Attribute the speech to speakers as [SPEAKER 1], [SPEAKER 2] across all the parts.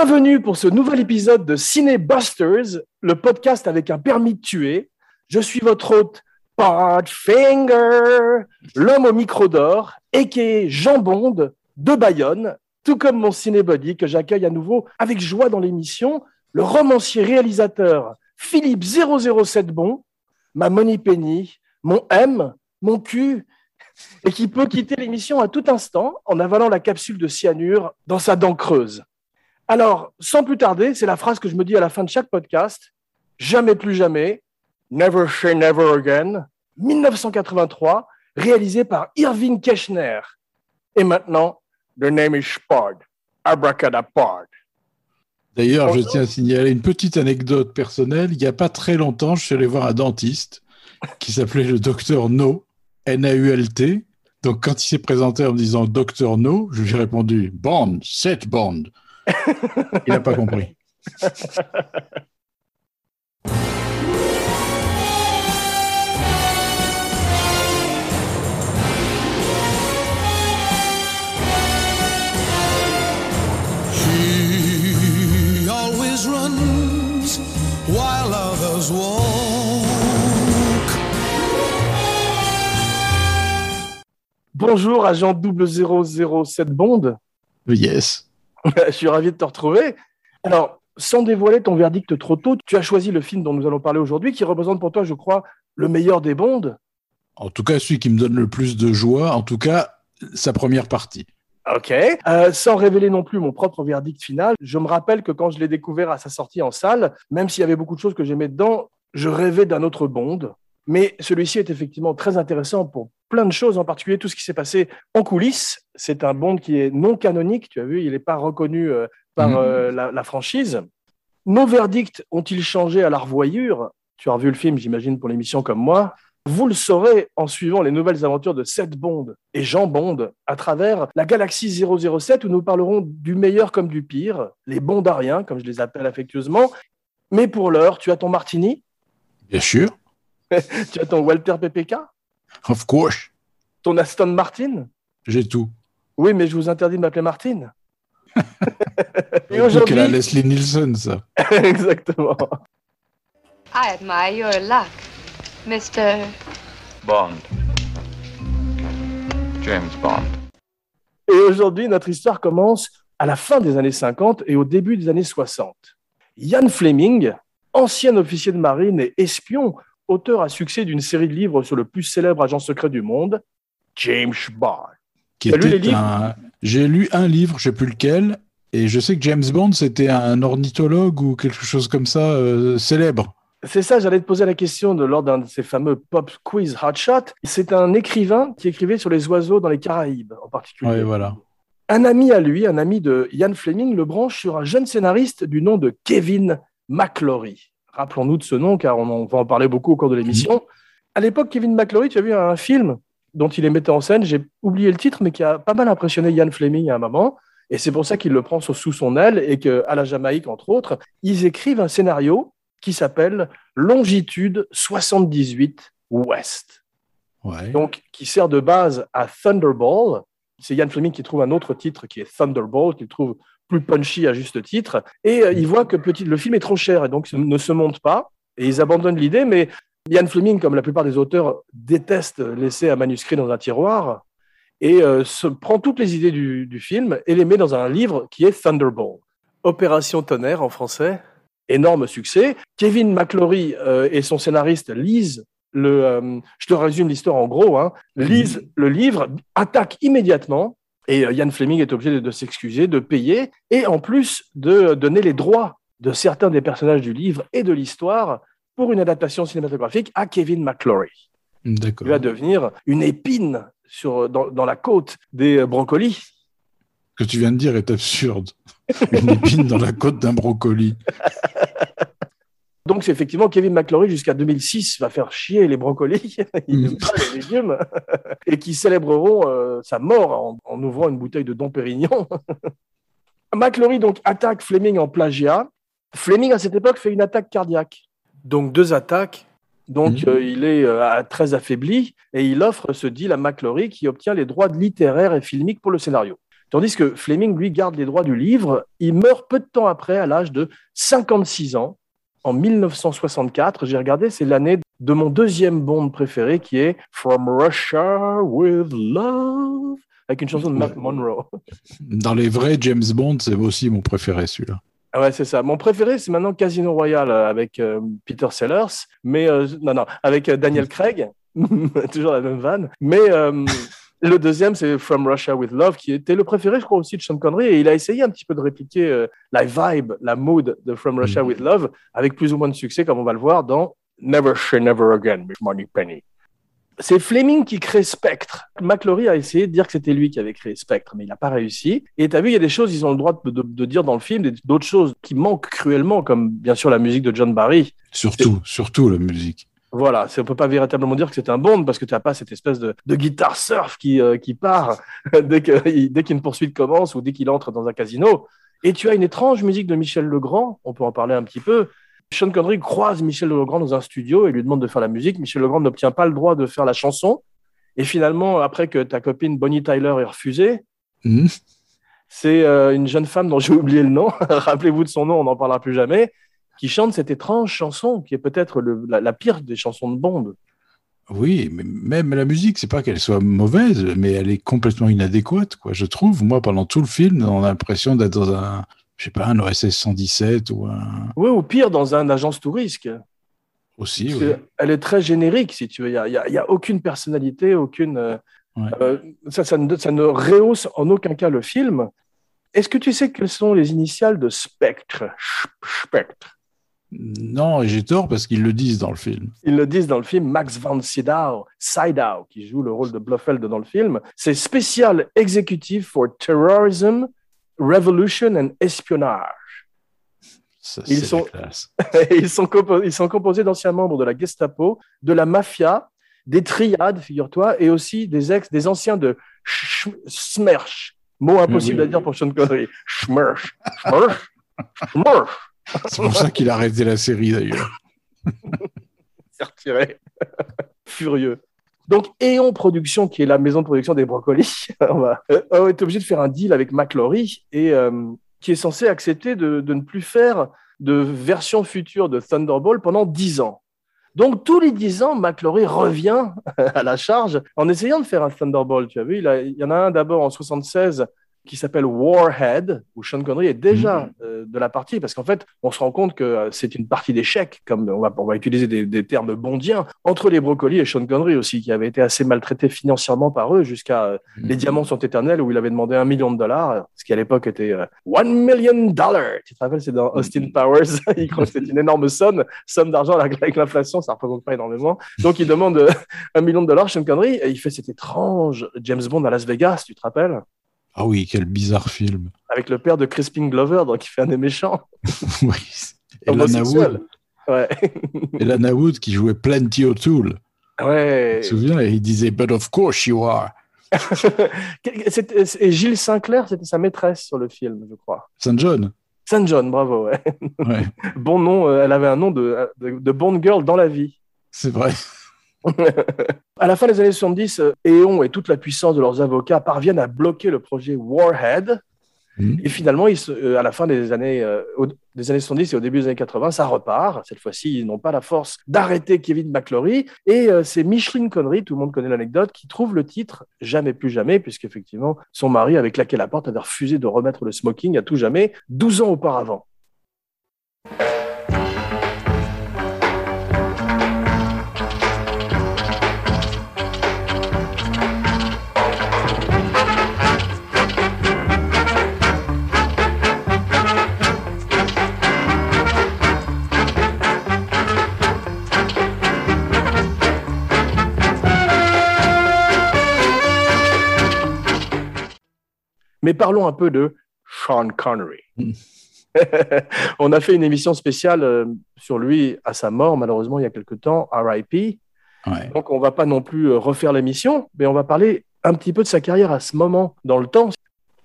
[SPEAKER 1] Bienvenue pour ce nouvel épisode de Ciné Busters, le podcast avec un permis de tuer. Je suis votre hôte, Podfinger, l'homme au micro d'or, et Jean Bond de Bayonne, tout comme mon cinébody que j'accueille à nouveau avec joie dans l'émission, le romancier réalisateur Philippe 007 Bon, ma Money Penny, mon M, mon Q, et qui peut quitter l'émission à tout instant en avalant la capsule de cyanure dans sa dent creuse. Alors, sans plus tarder, c'est la phrase que je me dis à la fin de chaque podcast. Jamais plus jamais. Never say never again. 1983, réalisé par Irving Keschner. Et maintenant, The name is Spard. Abracadapard.
[SPEAKER 2] D'ailleurs, je tiens à signaler une petite anecdote personnelle. Il n'y a pas très longtemps, je suis allé voir un dentiste qui s'appelait le docteur No, N-A-U-L-T. Donc, quand il s'est présenté en me disant docteur No, je lui ai répondu Bond, set Bond. Il n'a pas compris.
[SPEAKER 3] while others walk.
[SPEAKER 1] Bonjour, agent 0007 Bond.
[SPEAKER 2] Yes.
[SPEAKER 1] je suis ravi de te retrouver. Alors, sans dévoiler ton verdict trop tôt, tu as choisi le film dont nous allons parler aujourd'hui, qui représente pour toi, je crois, le meilleur des Bonds.
[SPEAKER 2] En tout cas, celui qui me donne le plus de joie, en tout cas, sa première partie.
[SPEAKER 1] Ok. Euh, sans révéler non plus mon propre verdict final, je me rappelle que quand je l'ai découvert à sa sortie en salle, même s'il y avait beaucoup de choses que j'aimais dedans, je rêvais d'un autre Bond. Mais celui-ci est effectivement très intéressant pour plein de choses, en particulier tout ce qui s'est passé en coulisses. C'est un Bond qui est non canonique, tu as vu, il n'est pas reconnu euh, par
[SPEAKER 2] Mhm.
[SPEAKER 1] euh, la, la franchise. Nos verdicts ont-ils changé à la revoyure Tu as revu le film, j'imagine, pour l'émission comme moi. Vous le saurez en suivant les nouvelles aventures de Seth Bond et Jean Bond à travers la galaxie 007 où nous parlerons du meilleur comme du pire, les Bondariens, comme je les appelle affectueusement. Mais pour l'heure, tu as ton Martini,
[SPEAKER 2] Bien sûr.
[SPEAKER 1] tu as ton Walter PPK,
[SPEAKER 2] Of course.
[SPEAKER 1] ton Aston Martin?
[SPEAKER 2] J'ai tout.
[SPEAKER 1] Oui, mais je vous interdis de m'appeler Martine. Et aujourd'hui,
[SPEAKER 2] Leslie Nielsen, ça.
[SPEAKER 1] exactement.
[SPEAKER 4] I admire your luck, Mr.
[SPEAKER 5] Bond. James Bond.
[SPEAKER 1] Et aujourd'hui, notre histoire commence à la fin des années 50 et au début des années 60. Ian Fleming, ancien officier de marine et espion, auteur à succès d'une série de livres sur le plus célèbre agent secret du monde, James Bond.
[SPEAKER 2] Qui
[SPEAKER 1] T'as lu les
[SPEAKER 2] était
[SPEAKER 1] livres?
[SPEAKER 2] un... J'ai lu un livre, je ne sais plus lequel, et je sais que James Bond, c'était un ornithologue ou quelque chose comme ça, euh, célèbre.
[SPEAKER 1] C'est ça, j'allais te poser la question de, lors d'un de ces fameux pop quiz hotshot. C'est un écrivain qui écrivait sur les oiseaux dans les Caraïbes en particulier.
[SPEAKER 2] Ouais, voilà.
[SPEAKER 1] Un ami à lui, un ami de Ian Fleming, le branche sur un jeune scénariste du nom de Kevin McClory. Rappelons-nous de ce nom, car on, en- on va en parler beaucoup au cours de l'émission. À l'époque, Kevin McClory, tu as vu un film dont il est metteur en scène, j'ai oublié le titre, mais qui a pas mal impressionné Ian Fleming à un moment. Et c'est pour ça qu'il le prend sous son aile et qu'à la Jamaïque, entre autres, ils écrivent un scénario qui s'appelle Longitude 78 Ouest
[SPEAKER 2] Ouais.
[SPEAKER 1] donc qui sert de base à Thunderball. C'est Ian Fleming qui trouve un autre titre qui est Thunderball, qu'il trouve plus punchy à juste titre. Et euh, il voit que petit, le film est trop cher et donc ne se monte pas. Et ils abandonnent l'idée, mais Ian Fleming, comme la plupart des auteurs, déteste laisser un manuscrit dans un tiroir et euh, se prend toutes les idées du, du film et les met dans un livre qui est Thunderball. Opération Tonnerre en français, énorme succès. Kevin McClory euh, et son scénariste lisent le, euh, je te résume l'histoire en gros, hein, lisent le livre, attaquent immédiatement, et euh, Ian Fleming est obligé de, de s'excuser, de payer, et en plus de donner les droits de certains des personnages du livre et de l'histoire pour une adaptation cinématographique à Kevin McClory.
[SPEAKER 2] D'accord.
[SPEAKER 1] Il va devenir une épine sur, dans, dans la côte des euh, brocolis.
[SPEAKER 2] Ce que tu viens de dire est absurde. Une épine dans la côte d'un brocoli.
[SPEAKER 1] Donc, c'est effectivement Kevin McClory, jusqu'à 2006, va faire chier les brocolis, il
[SPEAKER 2] Mm.
[SPEAKER 1] n'aime pas les légumes, et qui célébreront euh, sa mort en, en ouvrant une bouteille de Dom Pérignon. McClory, donc, attaque Fleming en plagiat. Fleming, à cette époque, fait une attaque cardiaque. Donc, deux attaques. Donc,
[SPEAKER 2] Mhm.
[SPEAKER 1] euh, il est euh, très affaibli et il offre ce deal à McClory qui obtient les droits littéraires et filmiques pour le scénario. Tandis que Fleming, lui, garde les droits du livre. Il meurt peu de temps après, à l'âge de 56 ans, en 1964. J'ai regardé, c'est l'année de mon deuxième Bond préféré qui est From Russia with Love, avec une chanson de Mac. Monroe.
[SPEAKER 2] Dans les vrais James Bond, c'est aussi mon préféré celui-là.
[SPEAKER 1] Ah ouais, c'est ça. Mon préféré, c'est maintenant Casino Royale euh, avec euh, Peter Sellers, mais euh, non, non, avec euh, Daniel Craig, toujours la même vanne. Mais le deuxième, c'est From Russia with Love, qui était le préféré, je crois, aussi de Sean Connery, et il a essayé un petit peu de répliquer euh, la vibe, la mood de From Russia
[SPEAKER 2] Mhm.
[SPEAKER 1] with Love, avec plus ou moins de succès, comme on va le voir dans Never Say Never Again, Miss Money Penny. C'est Fleming qui crée Spectre. McClory a essayé de dire que c'était lui qui avait créé Spectre, mais il n'a pas réussi. Et tu as vu, il y a des choses, ils ont le droit de, de- de dire dans le film, d'autres choses qui manquent cruellement, comme bien sûr la musique de John Barry.
[SPEAKER 2] Surtout, surtout la musique.
[SPEAKER 1] Voilà, on peut pas véritablement dire que c'est un Bond parce que tu n'as pas cette espèce de, de guitare surf qui, euh, qui part dès qu'une poursuite commence ou dès qu'il entre dans un casino. Et tu as une étrange musique de Michel Legrand, on peut en parler un petit peu. Sean Connery croise Michel Legrand dans un studio et lui demande de faire la musique. Michel Legrand n'obtient pas le droit de faire la chanson. Et finalement, après que ta copine Bonnie Tyler ait refusé,
[SPEAKER 2] Hmm
[SPEAKER 1] c'est euh, une jeune femme dont j'ai oublié le nom, rappelez-vous de son nom, on n'en parlera plus jamais, qui chante cette étrange chanson qui est peut-être la, la pire des chansons de Bond.
[SPEAKER 2] Oui, mais même la musique, c'est pas qu'elle soit mauvaise, mais elle est complètement inadéquate, quoi. Je trouve, moi, pendant tout le film, on a l'impression d'être dans un, je sais pas, un OSS 117 ou un
[SPEAKER 1] Oui, ou pire, dans un agence touriste.
[SPEAKER 2] aussi.
[SPEAKER 1] Parce
[SPEAKER 2] oui.
[SPEAKER 1] que Elle est très générique, si tu veux. Il n'y a, aucune personnalité, aucune. euh,
[SPEAKER 2] Ouais.
[SPEAKER 1] euh, ça, ça, ne, ça ne rehausse en aucun cas le film. Est-ce que tu sais quelles sont les initiales de Spectre? Spectre.
[SPEAKER 2] Non, et j'ai tort parce qu'ils le disent dans le film.
[SPEAKER 1] Ils le disent dans le film, Max von Sydow, Sydow, qui joue le rôle de Blofeld dans le film, c'est Special Executive for Terrorism, Revolution and Espionage.
[SPEAKER 2] Ça,
[SPEAKER 1] Ils sont- ils, sont compo- ils sont composés d'anciens membres de la Gestapo, de la mafia, des triades, figure-toi, et aussi des ex, des anciens de Smersh. Mot impossible
[SPEAKER 2] Oui.
[SPEAKER 1] à dire pour Sean Connery. Schmersh. Schmersh. Schmersh.
[SPEAKER 2] C'est pour ça qu'il a arrêté la série d'ailleurs.
[SPEAKER 1] s'est retiré. Furieux. Donc, Eon Production, qui est la maison de production des brocolis, euh, été obligé de faire un deal avec McClory et euh, qui est censé accepter de, ne plus faire de version future de Thunderball pendant 10 ans. Donc, tous les 10 ans, McClory revient à la charge en essayant de faire un Thunderball. Tu as vu, il, il y en a un d'abord en 76 qui s'appelle Warhead, où Sean Connery est déjà euh, de la partie, parce qu'en fait, on se rend compte que euh, c'est une partie d'échec, comme on va, on va utiliser des, des termes bondiens, entre les brocolis et Sean Connery aussi, qui avait été assez maltraité financièrement par eux jusqu'à euh, Les Diamants sont éternels, où il avait demandé un million de dollars, ce qui à l'époque était euh, one million dollars. Tu te rappelles, c'est dans Austin Powers, il croit que c'est une énorme somme, somme d'argent avec l'inflation, ça représente pas énormément. Donc il demande un million de dollars, Sean Connery, et il fait cet étrange James Bond à Las Vegas, tu te rappelles?
[SPEAKER 2] Ah oui, quel bizarre film.
[SPEAKER 1] avec le père de Crispin Glover, donc il fait un des méchants.
[SPEAKER 2] oui. Et Lana. Wood,
[SPEAKER 1] Ouais.
[SPEAKER 2] et Lana Wood qui jouait Plenty O'Toole.
[SPEAKER 1] ouais.
[SPEAKER 2] Tu te souviens il disait But of course you are.
[SPEAKER 1] Et Gilles Sinclair, c'était sa maîtresse sur le film, je crois.
[SPEAKER 2] Saint John.
[SPEAKER 1] Saint John, bravo. Ouais.
[SPEAKER 2] Ouais,
[SPEAKER 1] Bon nom, euh, elle avait un nom de, de, de Bond Girl dans la vie.
[SPEAKER 2] c'est vrai.
[SPEAKER 1] À la fin des années 70, euh, Eon et toute la puissance de leurs avocats parviennent à bloquer le projet Warhead.
[SPEAKER 2] Mhm.
[SPEAKER 1] Et finalement, ils se- euh, à la fin des années, euh, des années 70 et au début des années 80, ça repart. Cette fois-ci, ils n'ont pas la force d'arrêter Kevin McClory. Et euh, c'est Micheline Connery, tout le monde connaît l'anecdote, qui trouve le titre Jamais plus jamais, puisqu'effectivement, son mari avait claqué la porte, avait refusé de remettre le smoking à tout jamais, 12 ans auparavant. Mais parlons un peu de Sean Connery.
[SPEAKER 2] Mm.
[SPEAKER 1] on a fait une émission spéciale euh, sur lui à sa mort, malheureusement, il y a quelque temps, RIP.
[SPEAKER 2] Ouais.
[SPEAKER 1] Donc, on va pas non plus euh, refaire l'émission, mais on va parler un petit peu de sa carrière à ce moment dans le temps.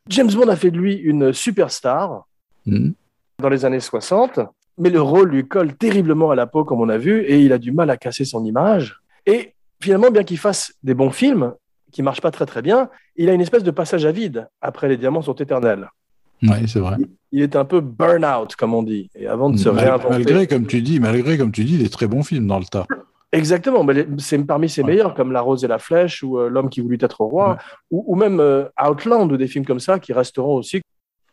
[SPEAKER 1] James Bond a fait de lui une superstar
[SPEAKER 2] Mhm.
[SPEAKER 1] dans les années 60, mais le rôle lui colle terriblement à la peau, comme on a vu, et il a du mal à casser son image. Et finalement, bien qu'il fasse des bons films, qui marchent pas très très bien, il a une espèce de passage à vide après Les Diamants sont éternels.
[SPEAKER 2] Ouais, c'est vrai.
[SPEAKER 1] Il est un peu burn-out, comme on dit, et avant de se
[SPEAKER 2] Mal-
[SPEAKER 1] réinventer.
[SPEAKER 2] malgré, comme tu dis, malgré, comme tu dis, des très bons films dans le tas.
[SPEAKER 1] Exactement, mais c'est parmi ses
[SPEAKER 2] Ouais.
[SPEAKER 1] meilleurs, comme La Rose et la Flèche ou euh, L'homme qui voulut être roi,
[SPEAKER 2] Ouais.
[SPEAKER 1] ou, ou même euh, Outland ou des films comme ça qui resteront aussi.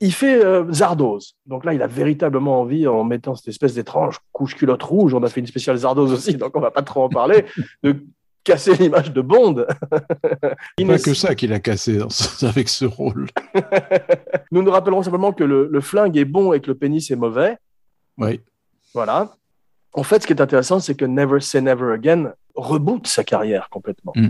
[SPEAKER 1] Il fait euh, Zardoz. Donc là, il a véritablement envie, en mettant cette espèce d'étrange couche culotte rouge, on a fait une spéciale Zardoz aussi, donc on va pas trop en parler, de casser l'image de Bond. Il
[SPEAKER 2] Pas
[SPEAKER 1] n'est-
[SPEAKER 2] que ça qu'il a cassé avec ce rôle.
[SPEAKER 1] Nous nous rappellerons simplement que le, le flingue est bon et que le pénis est mauvais.
[SPEAKER 2] Oui.
[SPEAKER 1] Voilà. En fait, ce qui est intéressant, c'est que Never Say Never Again reboot sa carrière complètement.
[SPEAKER 2] Mm.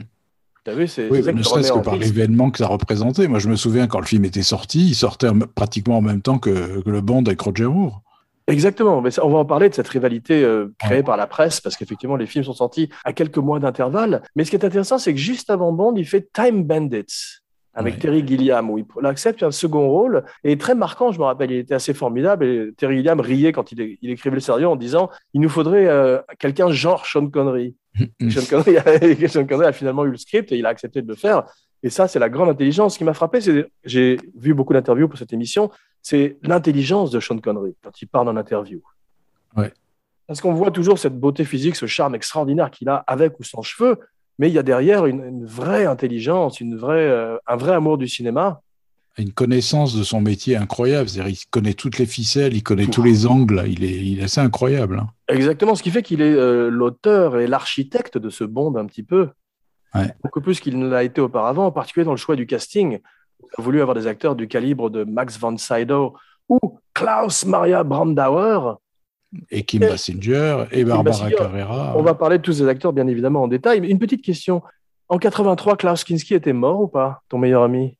[SPEAKER 1] T'as vu, c'est
[SPEAKER 2] Oui, ne serait-ce que par l'événement que ça représentait. Moi, je me souviens quand le film était sorti, il sortait en- pratiquement en même temps que, que le Bond avec Roger Moore.
[SPEAKER 1] Exactement. Mais ça, on va en parler de cette rivalité euh, créée par la presse, parce qu'effectivement, les films sont sortis à quelques mois d'intervalle. Mais ce qui est intéressant, c'est que juste avant Bond, il fait Time Bandits avec
[SPEAKER 2] Ouais.
[SPEAKER 1] Terry Gilliam, où il accepte un second rôle. Et très marquant, je me rappelle, il était assez formidable. Et Terry Gilliam riait quand il, écrivait le scénario en disant il nous faudrait euh, quelqu'un genre Sean Connery. Sean Connery, a, Sean Connery a finalement eu le script et il a accepté de le faire. Et ça, c'est la grande intelligence. Ce qui m'a frappé, c'est j'ai vu beaucoup d'interviews pour cette émission, c'est l'intelligence de Sean Connery quand il parle en interview.
[SPEAKER 2] Ouais.
[SPEAKER 1] Parce qu'on voit toujours cette beauté physique, ce charme extraordinaire qu'il a avec ou sans cheveux, mais il y a derrière une, une vraie intelligence, une vraie, euh, un vrai amour du cinéma.
[SPEAKER 2] Une connaissance de son métier incroyable. C'est-à-dire, il connaît toutes les ficelles, il connaît tous les angles. Il est, il est assez incroyable. hein.
[SPEAKER 1] Exactement, ce qui fait qu'il est euh, l'auteur et l'architecte de ce Bond un petit peu.
[SPEAKER 2] Ouais.
[SPEAKER 1] Beaucoup plus qu'il ne l'a été auparavant, en particulier dans le choix du casting. Il a voulu avoir des acteurs du calibre de Max von Sydow ou Klaus Maria Brandauer.
[SPEAKER 2] Et Kim
[SPEAKER 1] Et-
[SPEAKER 2] Basinger, et Barbara
[SPEAKER 1] Basinger.
[SPEAKER 2] Carrera.
[SPEAKER 1] On va parler de tous ces acteurs, bien évidemment, en détail. Mais une petite question. En 83, Klaus Kinski était mort ou pas, ton meilleur ami?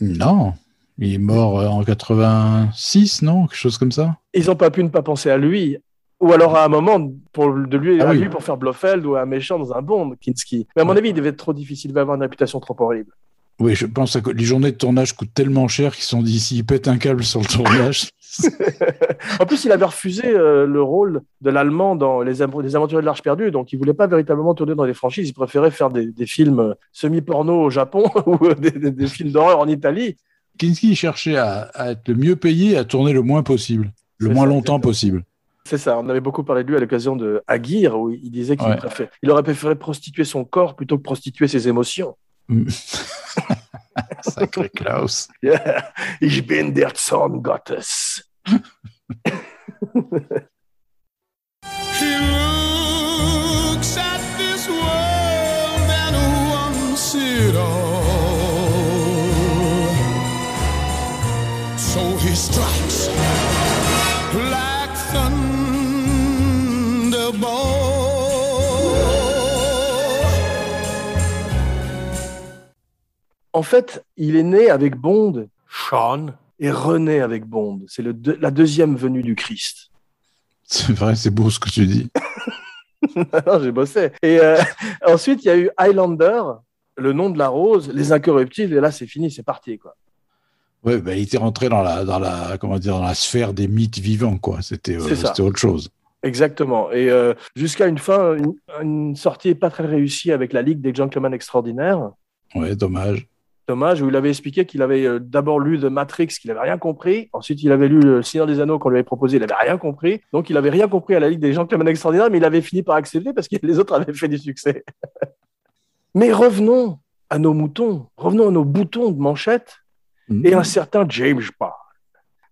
[SPEAKER 2] Non, il est mort euh, en 86, non? Quelque chose comme ça?
[SPEAKER 1] Ils n'ont pas pu ne pas penser à lui. Ou alors à un moment, pour, de lui,
[SPEAKER 2] Ah
[SPEAKER 1] à
[SPEAKER 2] oui.
[SPEAKER 1] lui pour faire Blofeld ou un méchant dans un Bond, Kinski. Mais à mon avis, il devait être trop difficile, il devait avoir une réputation trop horrible.
[SPEAKER 2] Oui, je pense que les journées de tournage coûtent tellement cher qu'ils se sont dit s'ils pètent un câble sur le tournage.
[SPEAKER 1] En plus, il avait refusé euh, le rôle de l'allemand dans les, les Aventuriers de l'Arche perdue, donc il voulait pas véritablement tourner dans des franchises. Il préférait faire des, des films euh, semi-porno au Japon ou euh, des, des- des films d'horreur en Italie.
[SPEAKER 2] Kinski cherchait à, à être le mieux payé, à tourner le moins possible, le moins
[SPEAKER 1] ça,
[SPEAKER 2] longtemps possible.
[SPEAKER 1] C'est ça. On avait beaucoup parlé de lui à l'occasion de Aguirre, où il disait qu'il
[SPEAKER 2] Ouais.
[SPEAKER 1] préfère- il aurait préféré prostituer son corps plutôt que prostituer ses émotions.
[SPEAKER 2] Sacré Klaus.
[SPEAKER 1] Yeah. Ich bin der Zorn Gottes.
[SPEAKER 3] So he strikes
[SPEAKER 1] En fait, il est né avec Bond, Sean, et rené avec Bond. C'est la deuxième venue du Christ.
[SPEAKER 2] C'est vrai, c'est beau ce que tu dis.
[SPEAKER 1] non, j'ai bossé. Et euh, ensuite, il y a eu Highlander, le nom de la rose, les incorruptibles, et là, c'est fini, c'est parti. Quoi.
[SPEAKER 2] Ouais, bah, il était rentré dans la, dans la, comment dire, dans la sphère des mythes vivants, quoi. C'était, euh, c'était autre chose.
[SPEAKER 1] Exactement. Et euh, jusqu'à une fin, une, une sortie pas très réussie avec la Ligue des Gentlemen Extraordinaires.
[SPEAKER 2] Ouais, dommage.
[SPEAKER 1] Dommage, où il avait expliqué qu'il avait euh, d'abord lu The Matrix, qu'il n'avait rien compris. Ensuite, il avait lu Le Seigneur des Anneaux qu'on lui avait proposé, il n'avait rien compris. Donc, il avait rien compris à la Ligue des Gentlemen Extraordinaires, mais il avait fini par accepter parce que les autres avaient fait du succès. mais revenons à nos moutons, revenons à nos boutons de manchette et un certain James Bond.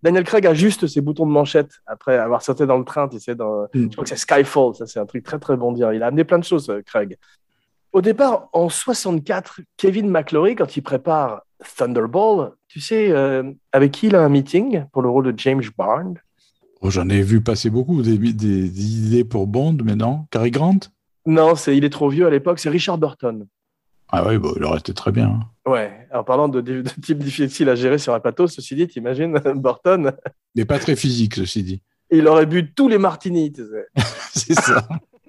[SPEAKER 1] Daniel Craig ajuste ses boutons de manchette après avoir sauté dans le train, tu sais, dans,
[SPEAKER 2] Mm.
[SPEAKER 1] je crois que c'est Skyfall, ça c'est un truc très très bondien. Il a amené plein de choses, euh, Craig. Au départ, en 64, Kevin McClory, quand il prépare Thunderball, tu sais, euh, avec qui il a un meeting pour le rôle de James Bond?
[SPEAKER 2] Oh, j'en ai vu passer beaucoup des, des- des idées pour Bond, mais non. Cary Grant?
[SPEAKER 1] Non, c'est, il est trop vieux à l'époque, c'est Richard Burton.
[SPEAKER 2] Ah oui, bon, il aurait été très bien. hein.
[SPEAKER 1] Ouais, en parlant de, de type difficile à gérer sur un plateau, ceci dit, t'imagines, Burton,
[SPEAKER 2] Mais pas très physique, ceci dit.
[SPEAKER 1] il aurait bu tous les martinis, tu sais.
[SPEAKER 2] C'est ça.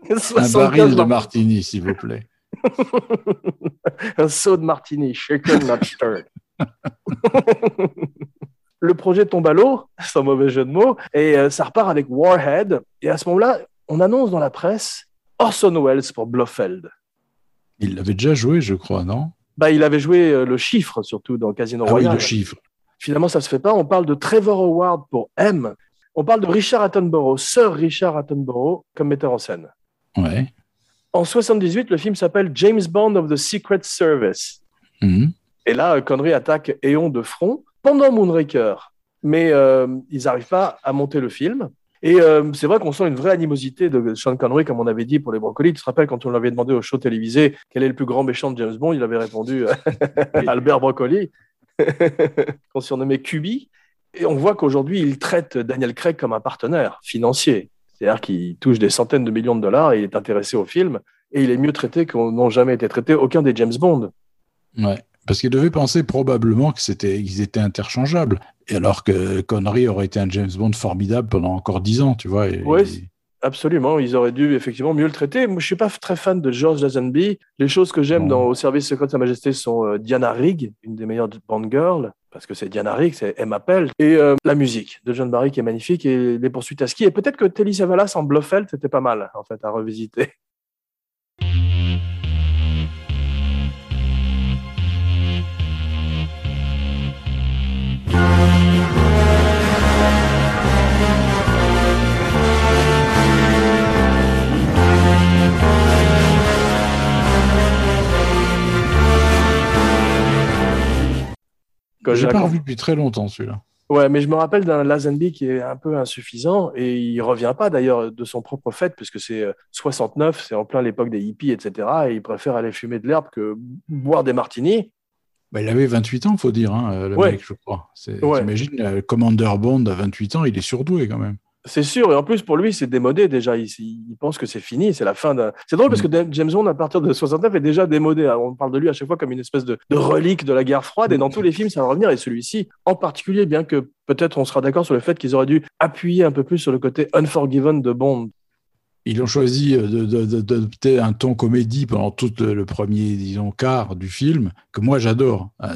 [SPEAKER 2] Un
[SPEAKER 1] 75
[SPEAKER 2] baril de
[SPEAKER 1] mar-
[SPEAKER 2] martini, s'il vous plaît.
[SPEAKER 1] un seau de martini, shaken not stirred. le projet tombe à l'eau, sans mauvais jeu de mots, et euh, ça repart avec Warhead. Et à ce moment-là, on annonce dans la presse Orson Welles pour Blofeld.
[SPEAKER 2] Il l'avait déjà joué, je crois, non?
[SPEAKER 1] Bah, il avait joué euh, le chiffre, surtout dans Casino
[SPEAKER 2] Ah oui,
[SPEAKER 1] Royale.
[SPEAKER 2] le chiffre.
[SPEAKER 1] Finalement, ça se fait pas. On parle de Trevor Howard pour M. On parle de Richard Attenborough, Sir Richard Attenborough, comme metteur en scène.
[SPEAKER 2] Ouais.
[SPEAKER 1] En 78, le film s'appelle James Bond of the Secret Service.
[SPEAKER 2] Mhm.
[SPEAKER 1] Et là, euh, Connery attaque Eon de front pendant Moonraker. Mais euh, ils n'arrivent pas à monter le film. Et euh, c'est vrai qu'on sent une vraie animosité de Sean Connery, comme on avait dit pour les brocolis. Tu te rappelles quand on lui avait demandé au show télévisé quel est le plus grand méchant de James Bond, il avait répondu euh, Albert Broccoli, qu'on surnommait Cuby. Et on voit qu'aujourd'hui, il traite Daniel Craig comme un partenaire financier. C'est-à-dire qu'il touche des centaines de millions de dollars et il est intéressé au film. Et il est mieux traité qu'on n'ont jamais été traités aucun des James Bond.
[SPEAKER 2] Ouais. Parce qu'il devait penser probablement que c'était, qu'ils étaient interchangeables. Et alors que Connery aurait été un James Bond formidable pendant encore dix ans, tu vois. et-
[SPEAKER 1] c'est- Absolument, ils auraient dû effectivement mieux le traiter. Moi, je suis pas très fan de George Lazenby. Les choses que j'aime dans Au service secret de Sa Majesté sont euh, Diana Rigg, une des meilleures Bond girls, parce que c'est Diana Rigg, c'est Emma Pell, et euh, la musique de John Barry qui est magnifique, et les poursuites à ski. Et peut-être que Telly Savalas en Blofeld, c'était pas mal, en fait, à revisiter. Quand
[SPEAKER 2] J'ai
[SPEAKER 1] j'ai
[SPEAKER 2] pas
[SPEAKER 1] raconté-
[SPEAKER 2] revu depuis très longtemps celui-là.
[SPEAKER 1] Ouais, mais je me rappelle d'un Lazenby qui est un peu insuffisant et il revient pas d'ailleurs de son propre fait puisque c'est euh, 69, c'est en plein l'époque des hippies, etc. Et il préfère aller fumer de l'herbe que boire des martinis.
[SPEAKER 2] Bah, il avait 28 ans, faut dire, hein, le
[SPEAKER 1] Ouais.
[SPEAKER 2] mec, je crois. C'est-
[SPEAKER 1] Ouais.
[SPEAKER 2] T'imagines, euh, Commander Bond à 28 ans, il est surdoué quand même.
[SPEAKER 1] C'est sûr, et en plus pour lui c'est démodé déjà. Il, il pense que c'est fini, c'est la fin d'un. C'est drôle parce que James Bond à partir de 69 est déjà démodé. On parle de lui à chaque fois comme une espèce de, de relique de la guerre froide et dans tous les films ça va revenir et celui-ci en particulier, bien que peut-être on sera d'accord sur le fait qu'ils auraient dû appuyer un peu plus sur le côté unforgiven de Bond.
[SPEAKER 2] Ils ont choisi euh, d'adopter un ton comédie pendant tout le, premier, disons, quart du film, que moi j'adore. Hein,